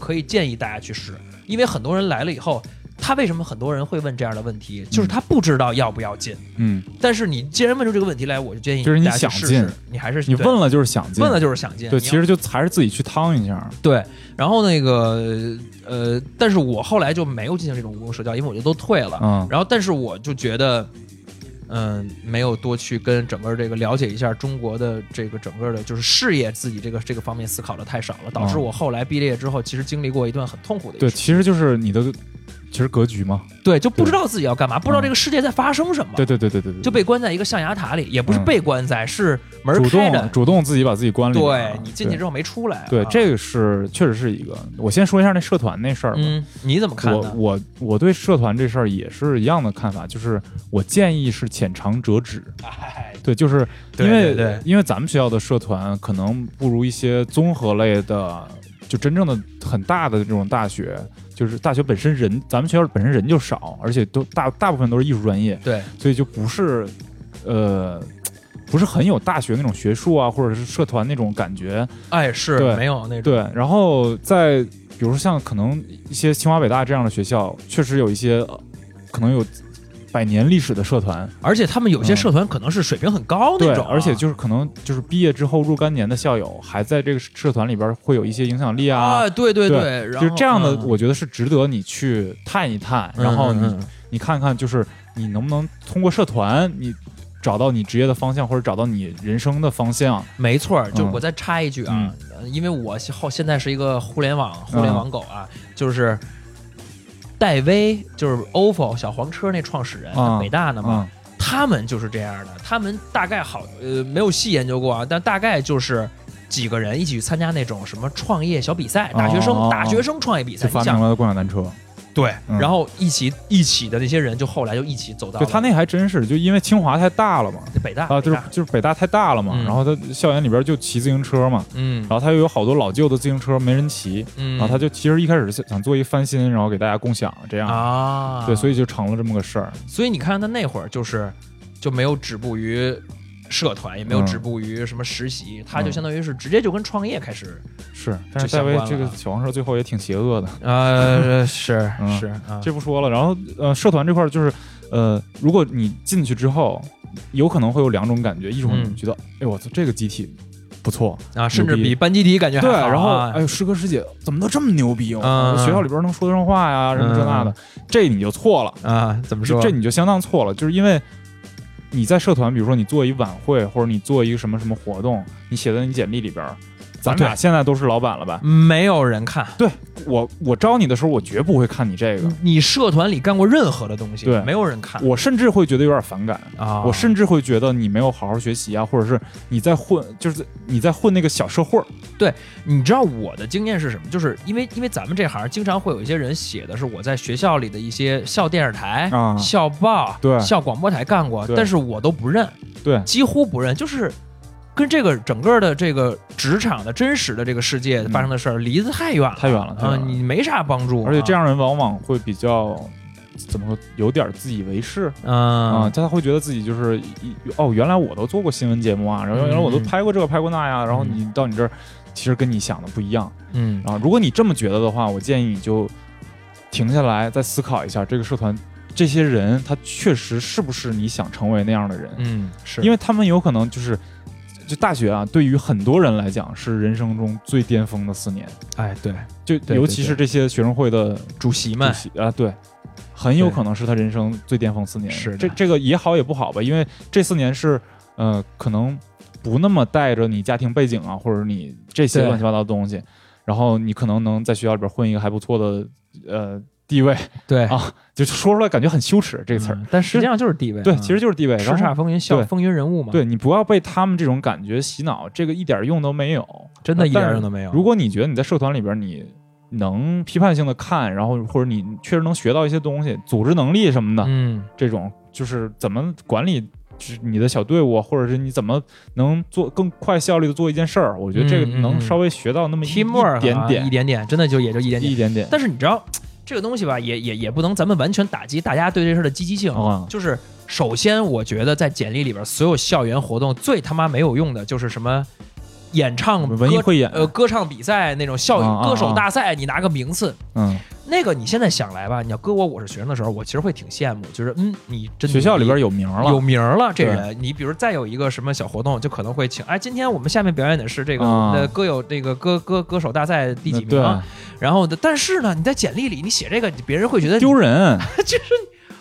可以建议大家去试，因为很多人来了以后。他为什么很多人会问这样的问题？就是他不知道要不要进，嗯，但是你既然问出这个问题来，我就建议就是你大家去试想进，你还是你问了就是想进，问了就是想进，对，其实就还是自己去趟一下。对。然后那个呃，但是我后来就没有进行这种无用社交，因为我就都退了。嗯。然后，但是我就觉得，嗯、没有多去跟整个这个了解一下中国的这个整个的，就是事业自己这个这个方面思考的太少了，导致嗯。我后来毕业之后，其实经历过一段很痛苦的一对，其实就是你的其实格局嘛，对，就不知道自己要干嘛，不知道这个世界在发生什么，对对对对对对，就被关在一个象牙塔里，也不是嗯被关在，是门主开着动，主动自己把自己关里。对你进去之后没出来。对，啊这个是确实是一个。我先说一下那社团那事儿吧。嗯，你怎么看呢？我我我对社团这事儿也是一样的看法，就是我建议是浅尝辄止。哎，对，就是因为对对因为咱们学校的社团可能不如一些综合类的，就真正的很大的这种大学，就是大学本身人，咱们学校本身人就少，而且都大大部分都是艺术专业，对，所以就不是呃。不是很有大学那种学术啊，或者是社团那种感觉，哎，是对没有那种。对，然后在比如说像可能一些清华北大这样的学校，确实有一些呃可能有百年历史的社团，而且他们有些嗯社团可能是水平很高那对，种啊，而且就是可能就是毕业之后若干年的校友，还在这个社团里边会有一些影响力啊，啊，对对对然后就是这样的，嗯。我觉得是值得你去探一探，然后你、你看看，就是你能不能通过社团，你找到你职业的方向，或者找到你人生的方向。没错儿，就嗯。我再插一句啊，呃因为我后现在是一个互联网互嗯。联网狗啊，就是戴威，就是 OFO 小黄车那创始人，啊北大的嘛，嗯他们就是这样的，他们大概好呃没有细研究过啊，但大概就是。几个人一起去参加那种什么创业小比赛，大学生、哦大学生创业比赛，发明了共享单车。对，嗯。然后一起一起的那些人就后来就一起走到了对他那还真是，就因为清华太大了嘛，北大啊，就是北大就是北大太大了嘛，嗯。然后他校园里边就骑自行车嘛，嗯。然后他又有好多老旧的自行车没人骑，嗯，然后他就其实一开始是想做一个翻新，然后给大家共享这样，啊，对，所以就成了这么个事儿。所以你看他那会儿就是就没有止步于社团，也没有嗯止步于什么实习，他就相当于是直接就跟创业开始。是，但就是相戴维这个小黄车最后也挺邪恶的，呃，是 嗯是啊，这不说了。然后呃，社团这块儿就是呃，如果你进去之后，有可能会有两种感觉，一种觉得，哎我操，这个集体不错，啊，甚至比班集体感觉还对，然后哎呦，师哥师姐怎么都这么牛逼？学校里边能说得上话呀，什么这那的，这你就错了，啊，怎么说？这这你就相当错了，就是因为。你在社团，比如说你做一晚会，或者你做一个什么什么活动，你写在你简历里边，咱俩现在都是老板了吧？没有人看。对我我招你的时候，我绝不会看你这个，你社团里干过任何的东西，对没有人看我甚至会觉得有点反感，啊。我甚至会觉得你没有好好学习啊，或者是你在混，就是你在混那个小社会儿。你知道我的经验是什么？就是因为因为咱们这行经常会有一些人写的是我在学校里的一些校电视台、啊校报、对校广播台干过，但是我都不认，对，几乎不认，就是跟这个整个的这个职场的真实的这个世界发生的事儿离得太远了，太远了啊、了你没啥帮助，而且这样，人往往会比较怎么说，有点自以为是嗯啊，他会觉得自己就是哦，原来我都做过新闻节目啊，然后原来我都嗯拍过这个拍过那呀，然后嗯你到你这儿，其实跟你想的不一样嗯啊。如果你这么觉得的话，我建议你就停下来，再思考一下这个社团。这些人，他确实是不是你想成为那样的人？嗯是因为他们有可能就是，就大学啊，对于很多人来讲是人生中最巅峰的四年，哎对。就尤其是这些学生会的主席们主席啊，对，很有可能是他人生最巅峰四年。是这这个也好也不好吧，因为这四年是呃，可能不那么带着你家庭背景啊，或者你这些乱七八糟的东西，然后你可能能在学校里边混一个还不错的呃地位，对啊就说出来感觉很羞耻这个词儿。嗯但实际上就是地位，对，嗯其实就是地位。叱咤风云笑风云人物嘛，对你不要被他们这种感觉洗脑，这个一点用都没有，真的一点用都没有。如果你觉得你在社团里边你能批判性的看，然后或者你确实能学到一些东西，组织能力什么的，嗯这种就是怎么管理就是你的小队伍，或者是你怎么能做更快效率的做一件事儿，我觉得这个能稍微学到那么一点点一点点，真的就也就一点点。一点点。但是你知道这个东西吧，也也也不能咱们完全打击大家对这事儿的积极性。啊就是首先，我觉得在简历里边，所有校园活动最他妈没有用的就是什么演唱歌文艺汇演呃歌唱比赛那种校歌手啊大赛，你拿个名次。嗯，那个你现在想来吧，你要搁我我是学生的时候，我其实会挺羡慕，就是嗯，你真学校里边有有名了，有名了，这人。你比如再有一个什么小活动，就可能会请，哎，今天我们下面表演的是这个啊我们的歌友这个歌歌歌手大赛第几名啊？然后的，但是呢，你在简历里你写这个，别人会觉得丢人，就是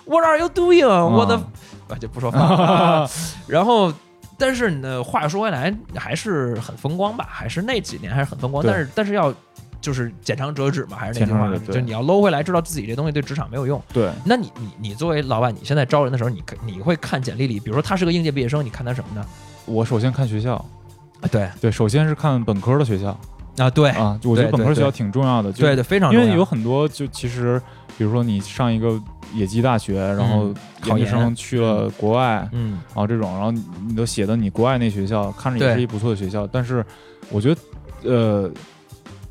What are you doing？我的啊啊就不说话啊。然后，但是呢，话说回来，还是很风光吧，还是那几年还是很风光。但是，但是要就是浅尝辄止嘛，还是那句话，就你要搂回来，知道自己这东西对职场没有用。对，那你你你作为老板，你现在招人的时候，你你会看简历里，比如说他是个应届毕业生，你看他什么呢？我首先看学校，啊，对。对，首先是看本科的学校。啊，对。啊，我觉得本科学校挺重要的，就对对，非常重要。因为有很多就其实，比如说你上一个野鸡大学，然后嗯考研究生去了国外，嗯。然后这种，然后你你都写的你国外那学校看着也是一不错的学校，但是我觉得，呃，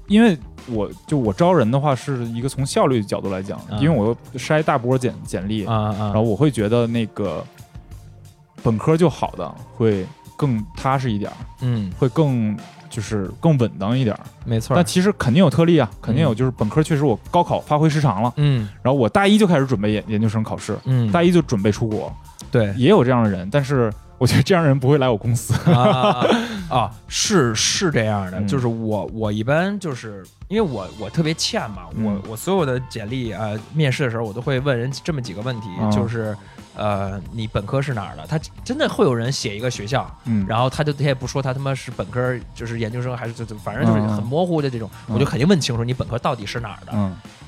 因为我就我招人的话是一个从效率角度来讲，啊因为我又筛大波简简历，啊啊。然后我会觉得那个本科就好的会更踏实一点，嗯，会更就是更稳当一点儿。没错但其实肯定有特例啊，肯定有就是本科确实我高考发挥失常了，嗯。然后我大一就开始准备研研究生考试，嗯，大一就准备出国，对。也有这样的人，但是我觉得这样的人不会来我公司。啊啊啊 啊，是是这样的，嗯。就是我我一般就是因为我我特别欠嘛，嗯。我我所有的简历呃面试的时候，我都会问人这么几个问题，啊就是呃你本科是哪儿的？他真的会有人写一个学校，嗯，然后他就他也不说他他妈是本科就是研究生还是就就反正就是很模糊的这种，我就肯定问清楚你本科到底是哪儿的。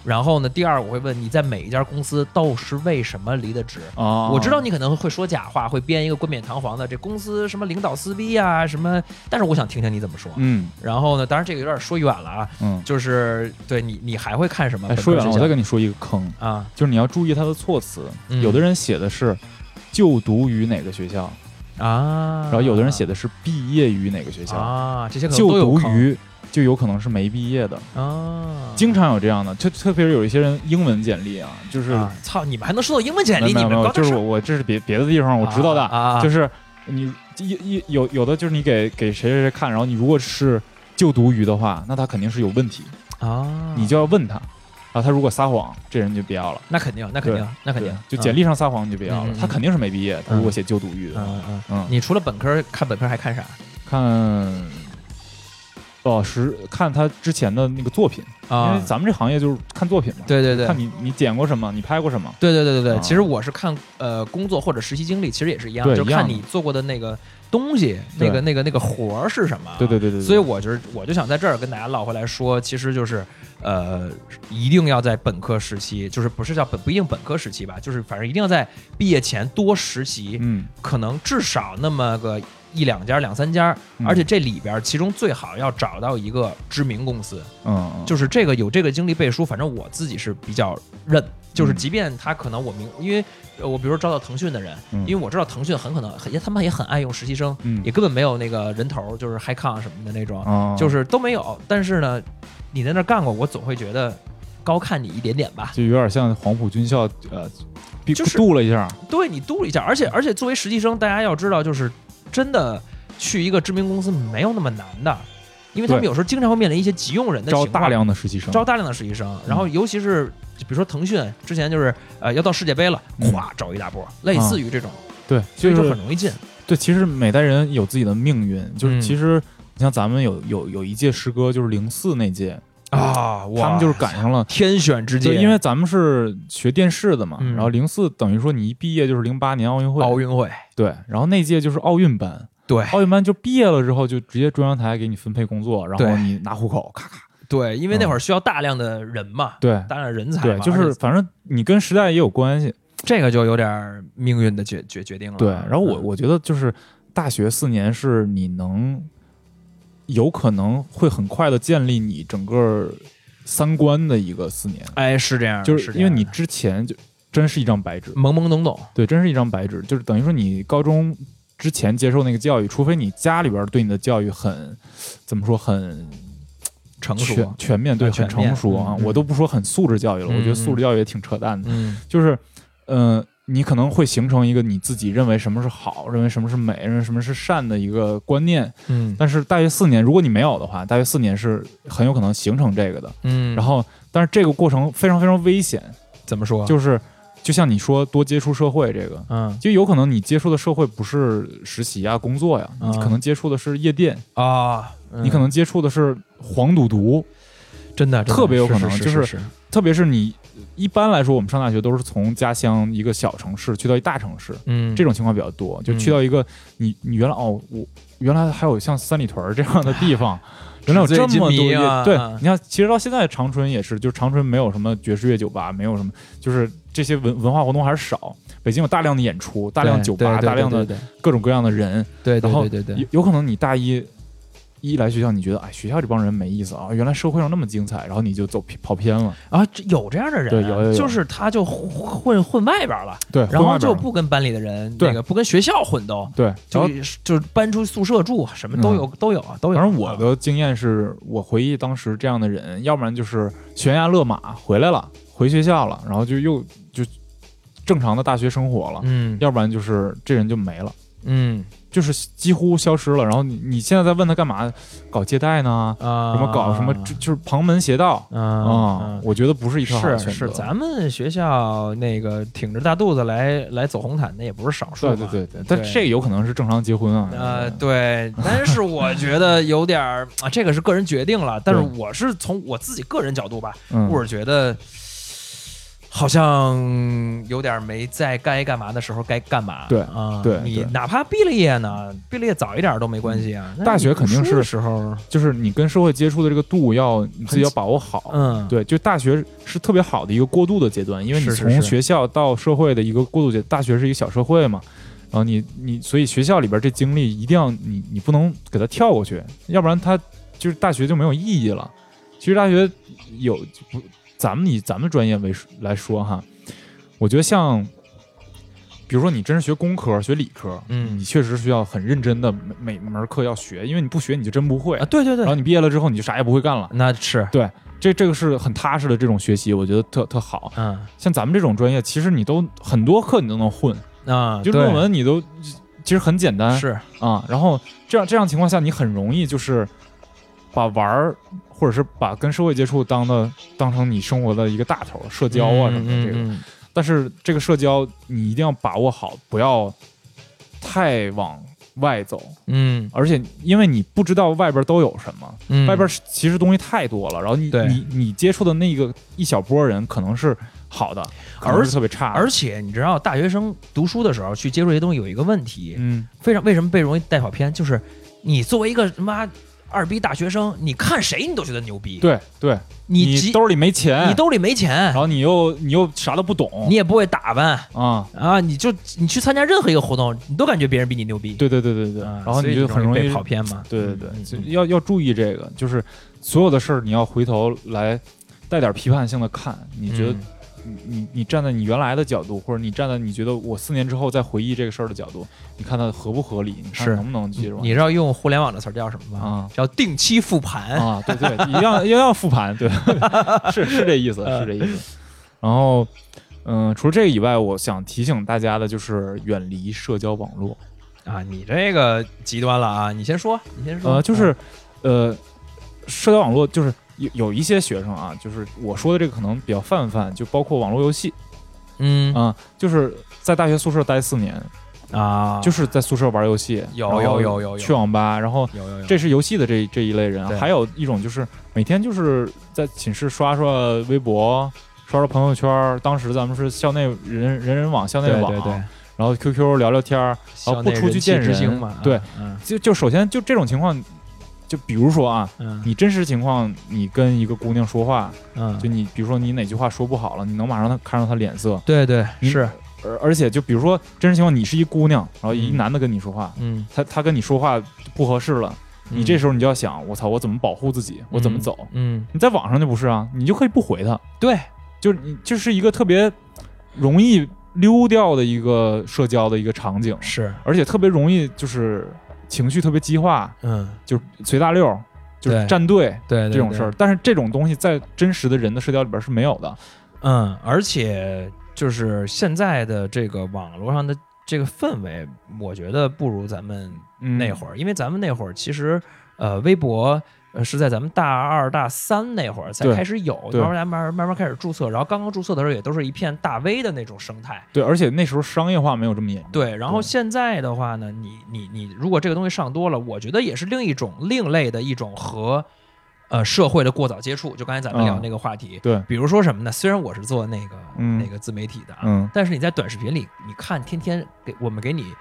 然后呢，第二我会问你在每一家公司都是为什么离的职。啊，我知道你可能会说假话，会编一个冠冕堂皇的这公司什么领导撕逼啊什么，但是我想听听你怎么说。嗯。然后呢，当然这个有点说远了啊，嗯，就是对你你还会看什么？哎，说远了，我再跟跟你说一个坑，啊。就是你要注意他的措辞，嗯。有的人写的是就读于哪个学校，啊，然后有的人写的是毕业于哪个学校，啊，这些可能就都有坑。读于就有可能是没毕业的，啊，经常有这样的，特特别是有一些人英文简历啊，就是啊，操，你们还能收到英文简历？你没有就是我我这是别别的地方我知道的，就是你一一有有的就是你给给谁谁谁看，然后你如果是就读于的话，那他肯定是有问题，啊，你就要问他，然后他如果撒谎，这人就不要了。那肯定，那肯定，那肯定，就简历上撒谎你就不要了他肯定是没毕业。他如果写就读于的，嗯嗯嗯，嗯，你除了本科看本科还看啥？看哦是看他之前的那个作品啊，因啊为？咱们这行业就是看作品嘛，对对对，看你你剪过什么，你拍过什么，对对对对对，啊其实我是看呃工作或者实习经历，其实也是一样，就看你做过的那个东西，那个那个那个活儿是什么。对对对对，对所以我就是我就想在这儿跟大家唠回来说，其实就是呃，一定要在本科时期，就是不是叫本不一定本科时期吧，就是反正一定要在毕业前多实习，嗯可能至少那么个一两家、两三家，嗯而且这里边其中最好要找到一个知名公司，嗯，嗯就是这个有这个经历背书，反正我自己是比较认。就是嗯即便他可能我明，因为呃我比如说招到腾讯的人，嗯因为我知道腾讯很可能也他们也很爱用实习生，嗯也根本没有那个人头，就是 high con 什么的那种，啊就是都没有。但是呢，你在那儿干过，我总会觉得高看你一点点吧。就有点像黄埔军校呃，就是度了一下，对你度了一下，而且而且作为实习生，大家要知道，就是真的去一个知名公司没有那么难的，因为他们有时候经常会面临一些急用人的情况。招大量的实习生，招大量的实习生，然后尤其是比如说腾讯之前就是呃要到世界杯了，嗯。咵找一大波，类似于这种，对，所以就就是很容易进。对，其实每代人有自己的命运，就是嗯。其实你像咱们有有有一届师哥就是零四那届，啊，他们就是赶上了。天选之对，界，因为咱们是学电视的嘛，嗯。然后零四等于说你一毕业就是零八年奥运会，奥运会，对，然后那届就是奥运班，对。奥运班就毕业了之后就直接中央台给你分配工作，然后你拿户口，咔咔，对，因为那会儿需要大量的人嘛，对。大量人才对，就是反正你跟时代也有关系，这个就有点命运的决决决定了。对。然后我嗯我觉得就是大学四年是你能有可能会很快的建立你整个三观的一个四年，哎是这样，就是因为你之前就真是一张白纸，懵懵懂懂，对，真是一张白纸，就是等于说你高中之前接受那个教育，除非你家里边对你的教育很怎么说很成熟，全面，对，很成熟啊。我都不说很素质教育了，我觉得嗯素质教育也挺扯淡的，嗯。就是嗯、呃你可能会形成一个你自己认为什么是好，认为什么是美，认为什么是善的一个观念。嗯但是大约四年，如果你没有的话，大约四年是很有可能形成这个的。嗯，然后，但是这个过程非常非常危险，怎么说？就是就像你说多接触社会这个，嗯就有可能你接触的社会不是实习啊、工作呀，嗯你可能接触的是夜店，啊，你可能接触的是黄赌毒，真的真的特别有可能是就是是特别是你一般来说，我们上大学都是从家乡一个小城市去到一大城市，嗯。这种情况比较多，就去到一个你你原来哦，我原来还有像三里屯儿这样的地方，原来有这么多对啊，你看，其实到现在长春也是，就是长春没有什么爵士乐酒吧，没有什么，就是这些文文化活动还是少。北京有大量的演出，大量酒吧，大量的各种各样的人，对对然后对对对。有有可能你大一一来学校，你觉得哎，学校这帮人没意思啊，原来社会上那么精彩，然后你就走偏跑偏了。啊，这有这样的人，对有有有就是他就混混外边了，对，然后就不跟班里的人对那个不跟学校混都，对，就是搬出宿舍住，什么都有都有啊都有。反正我的经验是我回忆当时这样的人，要不然就是悬崖勒马回来了，回学校了，然后就又就正常的大学生活了，嗯要不然就是这人就没了。嗯就是几乎消失了，然后你你现在在问他干嘛？搞借贷呢？啊什么搞什么？就就是旁门邪道啊！我觉得不是一特好的是选择。是，咱们学校那个挺着大肚子来来走红毯的也不是少数对。对对对，但这个有可能是正常结婚啊。呃，对，但是我觉得有点儿啊，这个是个人决定了。但是我是从我自己个人角度吧，嗯，我是觉得好像有点没在该干嘛的时候该干嘛。对啊，你哪怕毕了业呢，毕了业早一点都没关系啊。大学肯定是时候，就是你跟社会接触的这个度要你自己要把握好。嗯，对，就大学是特别好的一个过渡的阶段，因为你从学校到社会的一个过渡阶，大学是一个小社会嘛，然后你你所以学校里边这经历一定要你你不能给它跳过去，要不然它就是大学就没有意义了。其实大学有不，咱们以咱们专业为来说哈，我觉得像，比如说你真是学工科、学理科，嗯。你确实需要很认真的每每门课要学，因为你不学你就真不会。啊，，对对对。然后，你毕业了之后你就啥也不会干了。那是，对，这这个是很踏实的这种学习，我觉得特特好。嗯。像咱们这种专业，其实你都很多课你都能混，啊，就论文你都其实很简单。是，啊。然后这样这样情况下，你很容易就是把玩儿或者是把跟社会接触当的当成你生活的一个大头，社交啊什么的这个。但是这个社交你一定要把握好，不要太往外走，嗯。而且因为你不知道外边都有什么，嗯，外边其实东西太多了，然后你你你接触的那个一小波人可能是好的，而是特别差的，而且你知道，大学生读书的时候去接触这些东西有一个问题，嗯，非常为什么被容易带跑偏，就是你作为一个他妈二逼大学生，你看谁你都觉得牛逼，对对，你你兜里没钱，你兜里没钱。然，后你又你又啥都不懂，你也不会打扮。啊，啊，你就你去参加任何一个活动，你都感觉别人比你牛逼，对对对对对，啊，然后你就很容易跑偏嘛，对对对，嗯要要注意这个，就是所有的事儿你要回头来带点批判性的看，你觉得嗯你你你站在你原来的角度，或者你站在你觉得我四年之后再回忆这个事儿的角度，你看它合不合理，你看是能不能接受你知道用互联网的词儿叫什么吗？啊叫定期复盘。啊，对对，一定要一定要复盘，对，是是这意思，是这意思。然后，嗯、除了这个以外，我想提醒大家的就是远离社交网络。啊，你这个极端了啊！你先说，你先说。呃，就是，呃，社交网络就是有有一些学生啊，就是我说的这个可能比较泛泛，就包括网络游戏嗯啊、就是在大学宿舍待四年，啊，就是在宿舍玩游戏，有有有有有去网吧，然后有有有这是游戏的这这一类人啊，还有一种就是每天就是在寝室刷刷微博，刷刷朋友圈。当时咱们是校内人人人网、校内网，对对对，然后 QQ 聊聊天儿，然后不出去见人对嗯就就首先就这种情况，就比如说啊，嗯。你真实情况，你跟一个姑娘说话，嗯，就你比如说你哪句话说不好了，你能马上她看到她脸色，对对你是，而而且就比如说真实情况，你是一姑娘，然后一嗯男的跟你说话，嗯，他他跟你说话不合适了。你这时候你就要想，我操，我怎么保护自己？我怎么走？嗯，你在网上就不是啊，你就可以不回他，对，就是你就是一个特别容易溜掉的一个社交的一个场景，是，而且特别容易就是情绪特别激化，嗯，就是随大溜，就是对站队对这种事儿。，但是这种东西在真实的人的社交里边是没有的。嗯，而且就是现在的这个网络上的这个氛围，我觉得不如咱们嗯，那会儿，因为咱们那会儿其实呃，微博。呃，是在咱们大二、大三那会儿才开始有，对慢慢慢慢慢慢开始注册，然后刚刚注册的时候也都是一片大 V 的那种生态，对，而且那时候商业化没有这么严重。对，然后现在的话呢，你你你，如果这个东西上多了，我觉得也是另一种另类的一种和呃社会的过早接触。就刚才咱们聊嗯那个话题，对，比如说什么呢？虽然我是做那个、嗯那个自媒体的啊，嗯，但是你在短视频里，你看天天给我们给你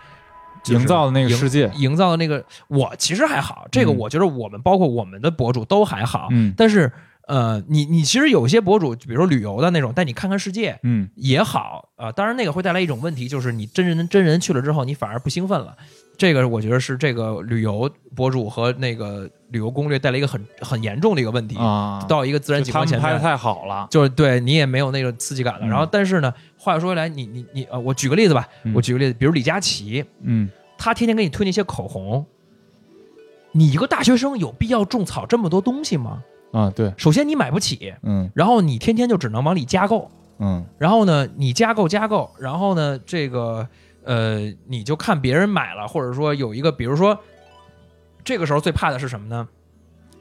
就是营造的那个世界，营造的那个，我其实还好，这个嗯。我觉得我们包括我们的博主都还好，嗯。但是呃，你你其实有些博主，比如说旅游的那种，带你看看世界嗯也好啊、呃当然那个会带来一种问题，就是你真人真人去了之后，你反而不兴奋了。这个我觉得是这个旅游博主和那个旅游攻略带来一个很很严重的一个问题，啊，到一个自然景观前面他们拍的。太好了，就是对你也没有那种刺激感了，嗯然后但是呢，话又说回来，你你你呃，我举个例子吧，嗯我举个例子，比如李佳琦，嗯他天天给你推那些口红，你一个大学生有必要种草这么多东西吗？啊，对，首先你买不起，嗯。然后你天天就只能往里加购，嗯。然后呢，你加购加购，然后呢，这个呃，你就看别人买了，或者说有一个，比如说，这个时候最怕的是什么呢？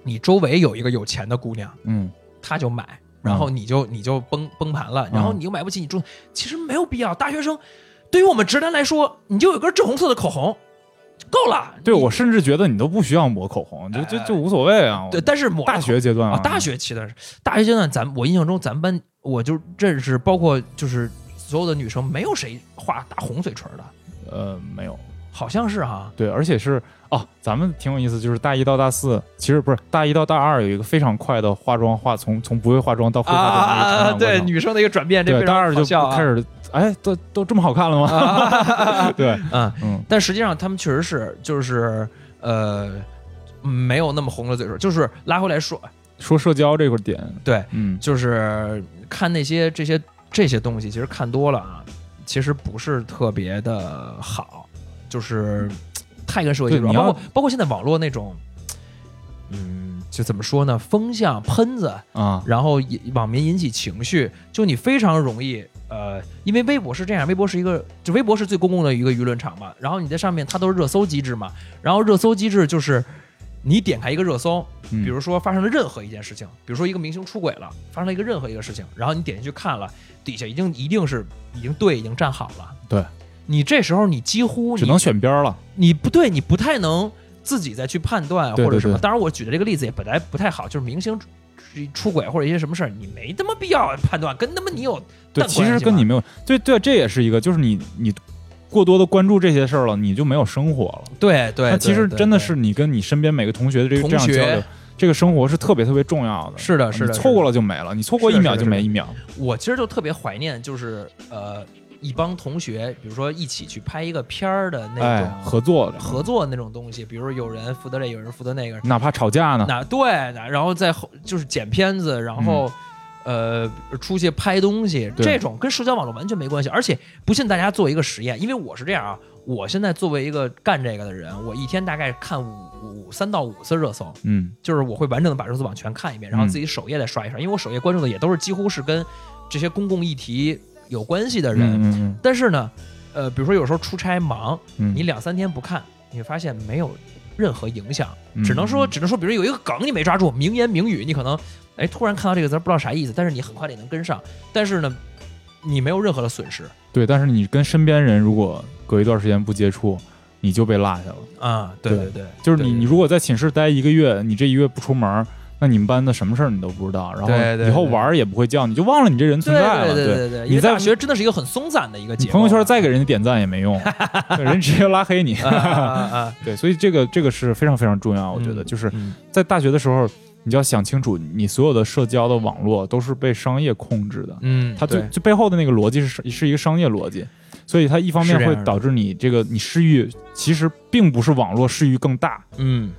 你周围有一个有钱的姑娘，嗯她就买，然后你就你就崩崩盘了，然后你又买不起，你住，其实没有必要。大学生对于我们直男来说，你就有根正红色的口红，够了。对我甚至觉得你都不需要抹口红，就就就无所谓啊。对，但是抹大学阶段啊，大学期的大学阶段，咱我印象中咱们班我就认识，包括就是所有的女生，没有谁画大红嘴唇的，呃没有，好像是哈。对，而且是哦，咱们挺有意思，就是大一到大四，其实不是大一到大二有一个非常快的化妆化，从从不会化妆到会化妆的一个成长过对女生的一个转变，这对，非大二就开始，哎，都都这么好看了吗？对，嗯，嗯。但实际上他们确实是就是呃没有那么红的嘴唇，就是拉回来说，说社交这个点，对，嗯。就是看那些这些这些东西，其实看多了啊，其实不是特别的好，就是太跟社会包括包括现在网络那种，嗯，就怎么说呢，风向喷子，啊，然后引网民引起情绪，就你非常容易。呃，因为微博是这样，微博是一个，就微博是最公共的一个舆论场嘛。然后你在上面，它都是热搜机制嘛。然后热搜机制就是，你点开一个热搜，嗯比如说发生了任何一件事情，比如说一个明星出轨了，发生了一个任何一个事情，然后你点进去看了，底下已经一定是已经对已经站好了。对，你这时候你几乎你只能选边儿了，你不对，你不太能自己再去判断或者什么。当然，我举的这个例子也本来不太好，就是明星出出轨或者一些什么事儿，你没他妈必要判断，跟他妈你有对，其实跟你没有，对对，这也是一个，就是你你过多的关注这些事儿了，你就没有生活了。对对，那其实真的是你跟你身边每个同学的这个这样交流，这个生活是特别特别重要的。是的是的错过了就没了，你错过一秒就没一秒。我其实就特别怀念，就是呃一帮同学，比如说一起去拍一个片儿的那哎种，合作的，合作那种东西，比如有人负责这，有人负责那个，哪怕吵架呢，那对，那然后再后就是剪片子，然后、呃出去拍东西，这种跟社交网络完全没关系。而且不信大家做一个实验，因为我是这样啊，我现在作为一个干这个的人，我一天大概看五五三到五次热搜，嗯。就是我会完整的把热搜榜全看一遍，然后自己首页再刷一刷，因为我首页关注的也都是几乎是跟这些公共议题有关系的人。嗯嗯但是呢，呃，比如说有时候出差忙，嗯，你两三天不看，你会发现没有任何影响，嗯。只能说嗯。只能说，比如有一个梗你没抓住，名言名语，你可能哎突然看到这个词儿不知道啥意思，但是你很快的也能跟上，但是呢，你没有任何的损失。对，但是你跟身边人如果隔一段时间不接触，你就被落下了。啊，对对对，就是你，对你如果在寝室待一个月，你这一月不出门儿，那你们班的什么事儿你都不知道，然后以后玩儿也不会叫，你就忘了你这人存在了。对对对你在大学真的是一个很松散的一个你节目，朋友圈再给人家点赞也没用，人直接拉黑你。对，所以这个这个是非常非常重要，我觉得嗯就是嗯。在大学的时候，你就要想清楚，你所有的社交的网络都是被商业控制的，嗯，它最最背后的那个逻辑是是一个商业逻辑，所以它一方面会导致你这个你失欲其实并不是网络失欲更大，嗯。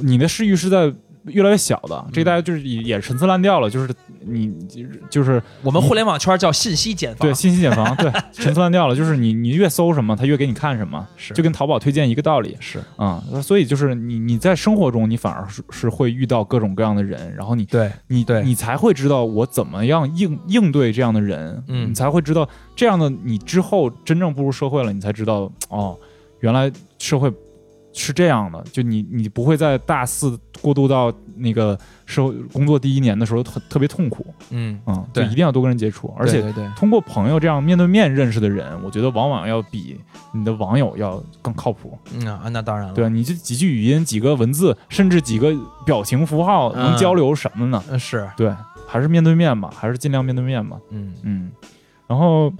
你的失欲是在越来越小的，这大家就是也也陈词滥调了，就是你就是我们互联网圈叫信息茧房，对信息茧房，对 陈词滥调了，就是你你越搜什么，他越给你看什么，是。就跟淘宝推荐一个道理。是。啊、所以就是你你在生活中，你反而是是会遇到各种各样的人，然后你对你对。你才会知道我怎么样应应对这样的人，嗯。你才会知道这样的你之后真正步入社会了，你才知道哦，原来社会是这样的，就你你不会在大四过渡到那个社会工作第一年的时候特特别痛苦，嗯，嗯，就对一定要多跟人接触，而且通过朋友这样面对面认识的人，我觉得往往要比你的网友要更靠谱。嗯啊，那当然了，对啊，你这几句语音、几个文字，甚至几个表情符号，能嗯。交流什么呢？嗯是，对，还是面对面吧，还是尽量面对面吧。嗯。嗯，然后，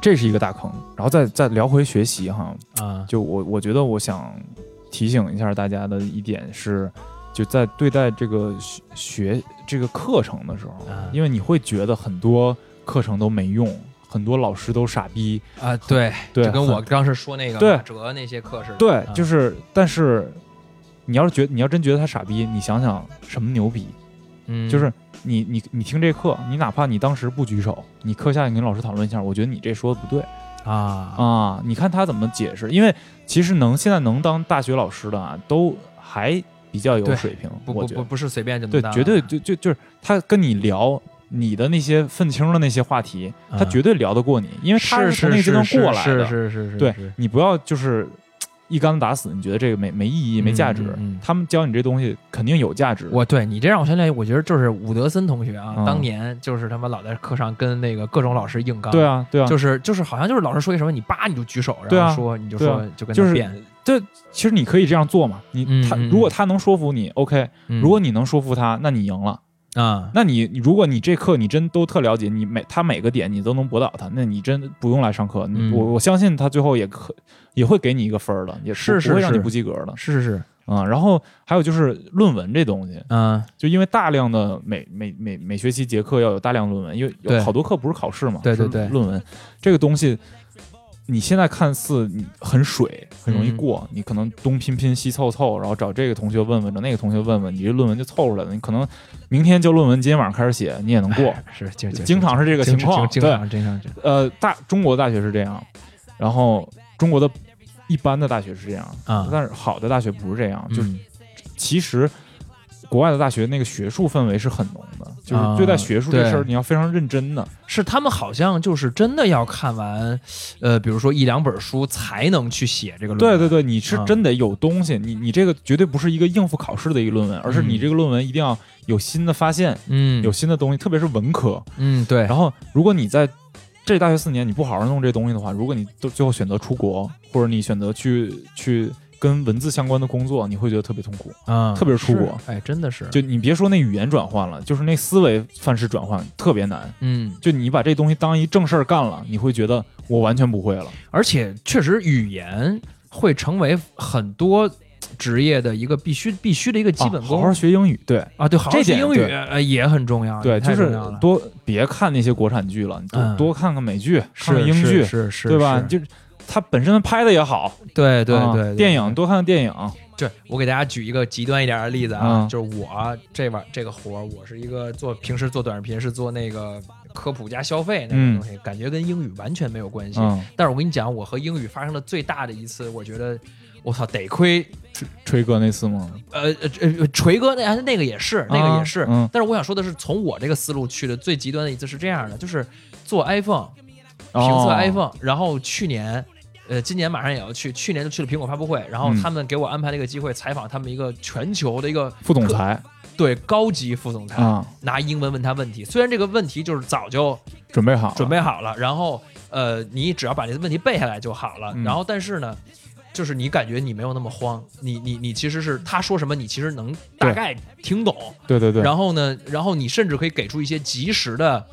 这是一个大坑。然后再再聊回学习哈，啊，就我我觉得我想提醒一下大家的一点是，就在对待这个学学这个课程的时候，啊因为你会觉得很多课程都没用，很多老师都傻逼，啊，对，对，就跟我当时说那个对马哲那些课似的。对啊，就是，但是你要是觉你要真觉得他傻逼，你想想什么牛逼？嗯，就是你你你听这课，你哪怕你当时不举手，你课下你跟老师讨论一下，我觉得你这说的不对啊啊，你看他怎么解释？因为其实能现在能当大学老师的啊，都还比较有水平，不不不不是随便就能对，当绝对就就就是他跟你聊。你的那些愤青的那些话题，他啊绝对聊得过你，因为他是从那个阶段过来的。是是是是，对你不要就是一竿子打死，你觉得这个没没意义、没价值。嗯嗯嗯他们教你这东西肯定有价值。我对你这让我想起来，我觉得就是伍德森同学啊，嗯当年就是他妈老在课上跟那个各种老师硬刚，对，啊，对啊，就是就是好像就是老师说一什么，你叭你就举手，然后说你就说就跟就是他辩，这其实你可以这样做嘛。你他如果他能说服你，OK；嗯如果你能说服他，那你赢了。啊，那你如果你这课你真都特了解，你每他每个点你都能驳倒他，那你真不用来上课。嗯我我相信他最后也可也会给你一个分儿的，也是是不不会让你不及格的。是是。是，嗯，然后还有就是论文这东西，嗯，就因为大量的每每每每学期结课要有大量论文，因为有好多课不是考试嘛，对对对。论文。这个东西，你现在看似你很水，很容易嗯。过，你可能东拼拼西凑凑，然后找这个同学问问，找那个同学问问，你这论文就凑出来了。你可能明天交论文，今天晚上开始写，你也能过。是经经常是这个情况经对常经常经常。呃，大中国大学是这样，然后中国的一般的大学是这样，啊，但是好的大学不是这样，就是嗯其实国外的大学那个学术氛围是很浓的，就是啊对待学术这事儿你要非常认真的。是他们好像就是真的要看完，呃，比如说一两本书才能去写这个论文。对对对，你是啊。真得有东西，你你这个绝对不是一个应付考试的一个论文，而是你嗯这个论文一定要有新的发现，嗯，有新的东西，特别是文科。嗯对，然后，如果你在这大学四年你不好好弄这东西的话，如果你都最后选择出国，或者你选择去去跟文字相关的工作，你会觉得特别痛苦。啊，特别是出国哎，真的是，就你别说那语言转换了，就是那思维范式转换特别难。嗯，就你把这东西当一正事儿干了，你会觉得我完全不会了。而且确实语言会成为很多职业的一个必须必须的一个基本功。啊好好学英语，对。啊，对，好好学英语也很重要，对，太就是多别看那些国产剧了，你多、嗯。多看看美剧，看看英剧，是是，对吧？是。就是它本身拍的也好，对对啊对对，电影多看看电影，对，我给大家举一个极端一点的例子啊，嗯。就是我这玩这个活儿，我是一个做平时做短视频是做那个科普加消费那嗯。个东西，感觉跟英语完全没有关系。嗯，但是我跟你讲，我和英语发生的最大的一次，我觉得我操，得亏吹哥那次吗？呃呃呃，锤哥那那个也是，那个也是。啊嗯但是我想说的是，从我这个思路去的最极端的一次是这样的，就是做 iPhone 评测哦 iPhone，、然后去年。呃，今年马上也要去，去年就去了苹果发布会，然后嗯他们给我安排了一个机会，采访他们一个全球的一个副总裁对高级副总裁，啊，拿英文问他问题。虽然这个问题就是早就准备好了，准备好了，然后呃，你只要把这个问题背下来就好了。嗯然后但是呢，就是你感觉你没有那么慌，你你你其实是他说什么，你其实能大概听懂。对对对，然后呢，然后你甚至可以给出一些及时的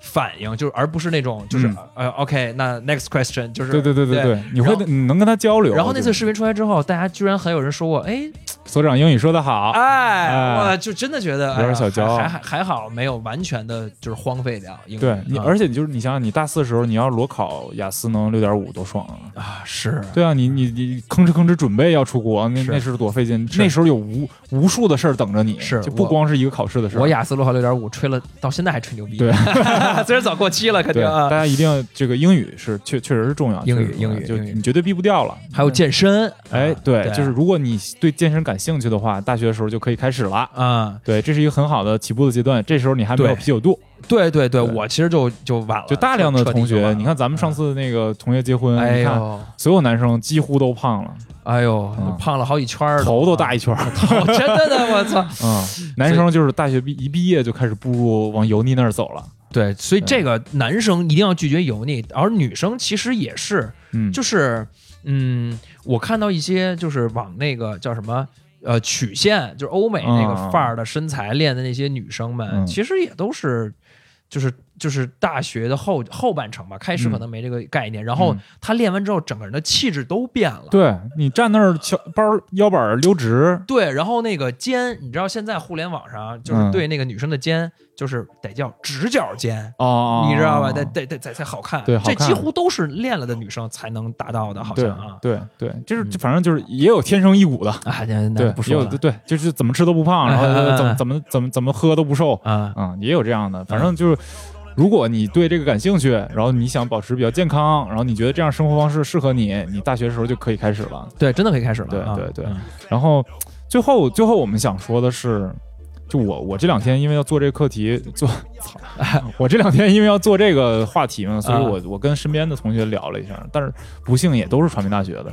反应，就是而不是那种就是、嗯呃 OK，那 next question 就是对对对对对对，你会你能跟他交流。然后那次视频出来之后，大家居然还有人说过，哎所长英语说的好，哎，哎我就真的觉得有点小骄傲还还还好没有完全的就是荒废掉英语。对你，啊而且就是你想想，你大四的时候你要裸考雅思能六点五，多爽啊！啊是对啊，你你你吭哧吭哧准备要出国，那是那是多费劲。那时候有无无数的事儿等着你，是就不光是一个考试的事儿。我雅思裸考六点五吹了，到现在还吹牛逼。对，虽然早过期了，肯，定啊大。家一定要这个英语是确确实是重要，英语英语就你绝对避不掉了。还有健身，哎啊，对，就是如果你对健身感兴趣的话，大学的时候就可以开始了。嗯，对，这是一个很好的起步的阶段。这时候你还没有啤酒肚，对对对，对我其实就就晚了，就大量的同学，你看咱们上次那个同学结婚，哎你看呦所有男生几乎都胖了，哎呦嗯，胖了好几圈儿，头都大一圈儿。头，真的呢，我操！嗯，男生就是大学毕一毕业就开始步入往油腻那儿走了。对，所以这个男生一定要拒绝油腻，而女生其实也是，嗯，就是嗯，我看到一些就是往那个叫什么。呃，曲线就是欧美那个嗯。范儿的身材练的那些女生们，嗯。其实也都是，就是就是大学的后后半程吧，开始可能没这个概念，然后嗯他练完之后，整个人的气质都变了。对你站那儿，小包腰板儿溜直，对，然后那个肩，你知道现在互联网上就是嗯对那个女生的肩，就是得叫直角肩。哦，你知道吧？得得得才才好看，对这几乎都是练了的女生才能达到的，好像啊。对对，就是嗯反正就是也有天生一股的，啊，对，不说了也有对，就是怎么吃都不胖，然后 怎么怎么怎么怎么喝都不瘦，啊，嗯，也有这样的，反正就是。如果你对这个感兴趣，然后你想保持比较健康，然后你觉得这样生活方式适合你，你大学的时候就可以开始了。对，真的可以开始了。对啊对对嗯然后最后最后我们想说的是，就我我这两天因为要做这个课题，做操，我这两天因为要做这个话题嘛，所以我我跟身边的同学聊了一下，但是不幸也都是传媒大学的。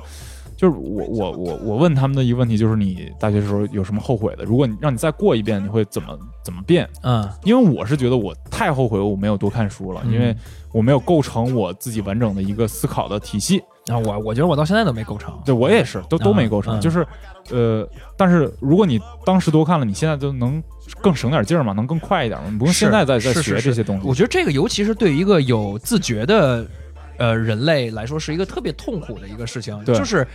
就是我我我我问他们的一个问题就是你大学时候有什么后悔的？如果你让你再过一遍，你会怎么怎么变？嗯因为我是觉得我太后悔我没有多看书了，嗯因为我没有构成我自己完整的一个思考的体系。啊，我我觉得我到现在都没构成。对我也是，都都没构成，嗯就是，呃，但是如果你当时多看了，你现在就能更省点劲儿嘛，能更快一点嘛，你不用现在再再学这些东西。我觉得这个尤其是对于一个有自觉的呃人类来说，是一个特别痛苦的一个事情。对就是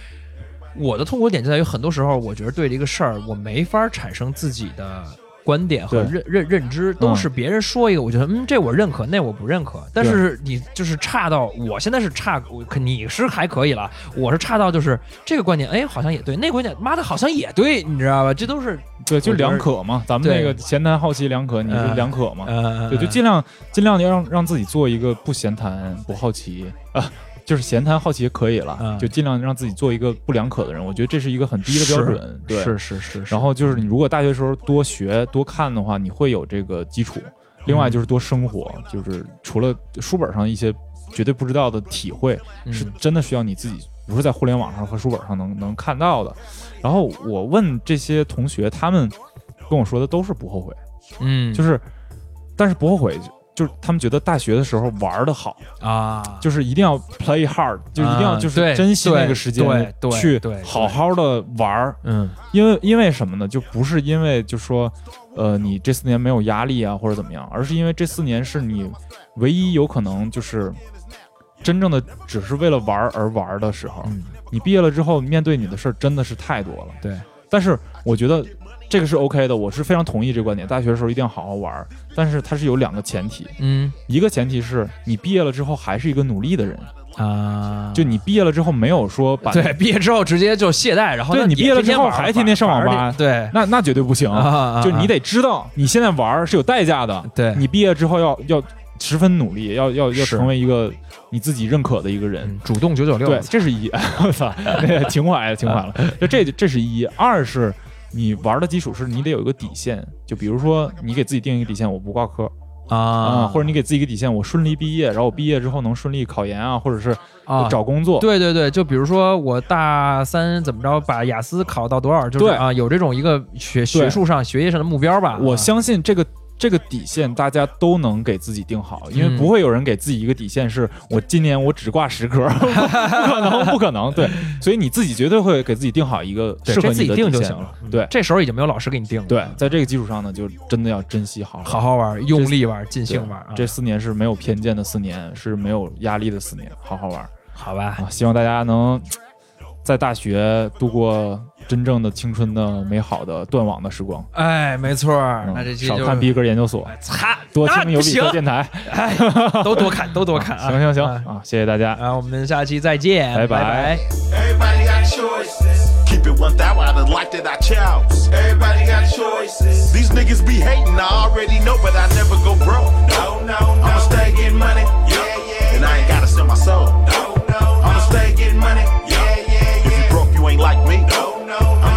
我的痛苦点就在于，很多时候我觉得对这个事儿，我没法产生自己的。观点和认认认知都是别人说一个，我觉得嗯，这我认可，那我不认可。但是你就是差到，我现在是差，我可你是还可以了，我是差到就是这个观点，哎，好像也对，那个观点，妈的，好像也对，你知道吧？这都是对，就两可嘛，咱们那个闲谈好奇两可，你是嗯两可嘛？呃，对，就尽量尽量让让自己做一个不闲谈不好奇啊。就是闲谈好奇可以了，嗯就尽量让自己做一个不两可的人。我觉得这是一个很低的标准。对，是是是，是然后就是你如果大学时候多学多看的话，你会有这个基础。另外就是多生活，就是除了书本上一些绝对不知道的体会，是嗯真的需要你自己不是在互联网上和书本上能能看到的。然后我问这些同学，他们跟我说的都是不后悔，嗯，就是但是不后悔。就是他们觉得大学的时候玩的好，啊，就是一定要 play hard，就一定要啊就是珍惜那个时间去好好的玩儿，嗯因为因为什么呢？就不是因为就说，呃，你这四年没有压力啊，或者怎么样，而是因为这四年是你唯一有可能就是真正的只是为了玩而玩的时候。嗯，你毕业了之后，面对你的事儿真的是太多了。对，但是我觉得这个是 OK 的，我是非常同意这个观点。大学的时候一定要好好玩儿，但是它是有两个前提，嗯一个前提是你毕业了之后还是一个努力的人，啊，就你毕业了之后没有说把对毕业之后直接就懈怠，然后对你毕业了之后还天天上网吧对那那绝对不行。啊，就你得知道，你现在玩是有代价的。对你毕业之后要要十分努力，要要要成为一个你自己认可的一个人。嗯主动九九六，对，这是一，我操，那个情怀了，情怀了。就这这是一，二是你玩的基础是你得有一个底线，就比如说你给自己定一个底线，我不挂科啊，啊，或者你给自己一个底线，我顺利毕业，然后我毕业之后能顺利考研啊，或者是啊找工作。对对对，就比如说我大三怎么着，把雅思考到多少，就是啊，有这种一个学学术上、学业上的目标吧。我啊相信这个这个底线大家都能给自己定好，因为嗯不会有人给自己一个底线是我今年我只挂十科，不可能，不可能。对，所以你自己绝对会给自己定好一个对适合这自己定你的底线就行了。嗯对这时候已经没有老师给你定了。对，在这个基础上呢，就真的要珍惜好好好玩，用力玩，尽兴玩。啊这四年是没有偏见的四年，是没有压力的四年，好好玩好吧，啊！希望大家能在大学度过真正的青春的美好的断网的时光。哎，没错，那这期少看逼格研究所，擦，多听有逼格电台，哎，都多看，都多看啊！行行行啊,谢谢大家啊，我们下期再见，拜拜。thou out of life that I chose. Everybody got choices. These niggas be hatin' I already know, but I never go broke. No, no. I'ma stay gettin' money. Yeah, yeah. And. I ain't gotta sell my soul. No, no. I'ma stay gettin' money. Yeah, yeah, you broke, you ain't like me. No. know.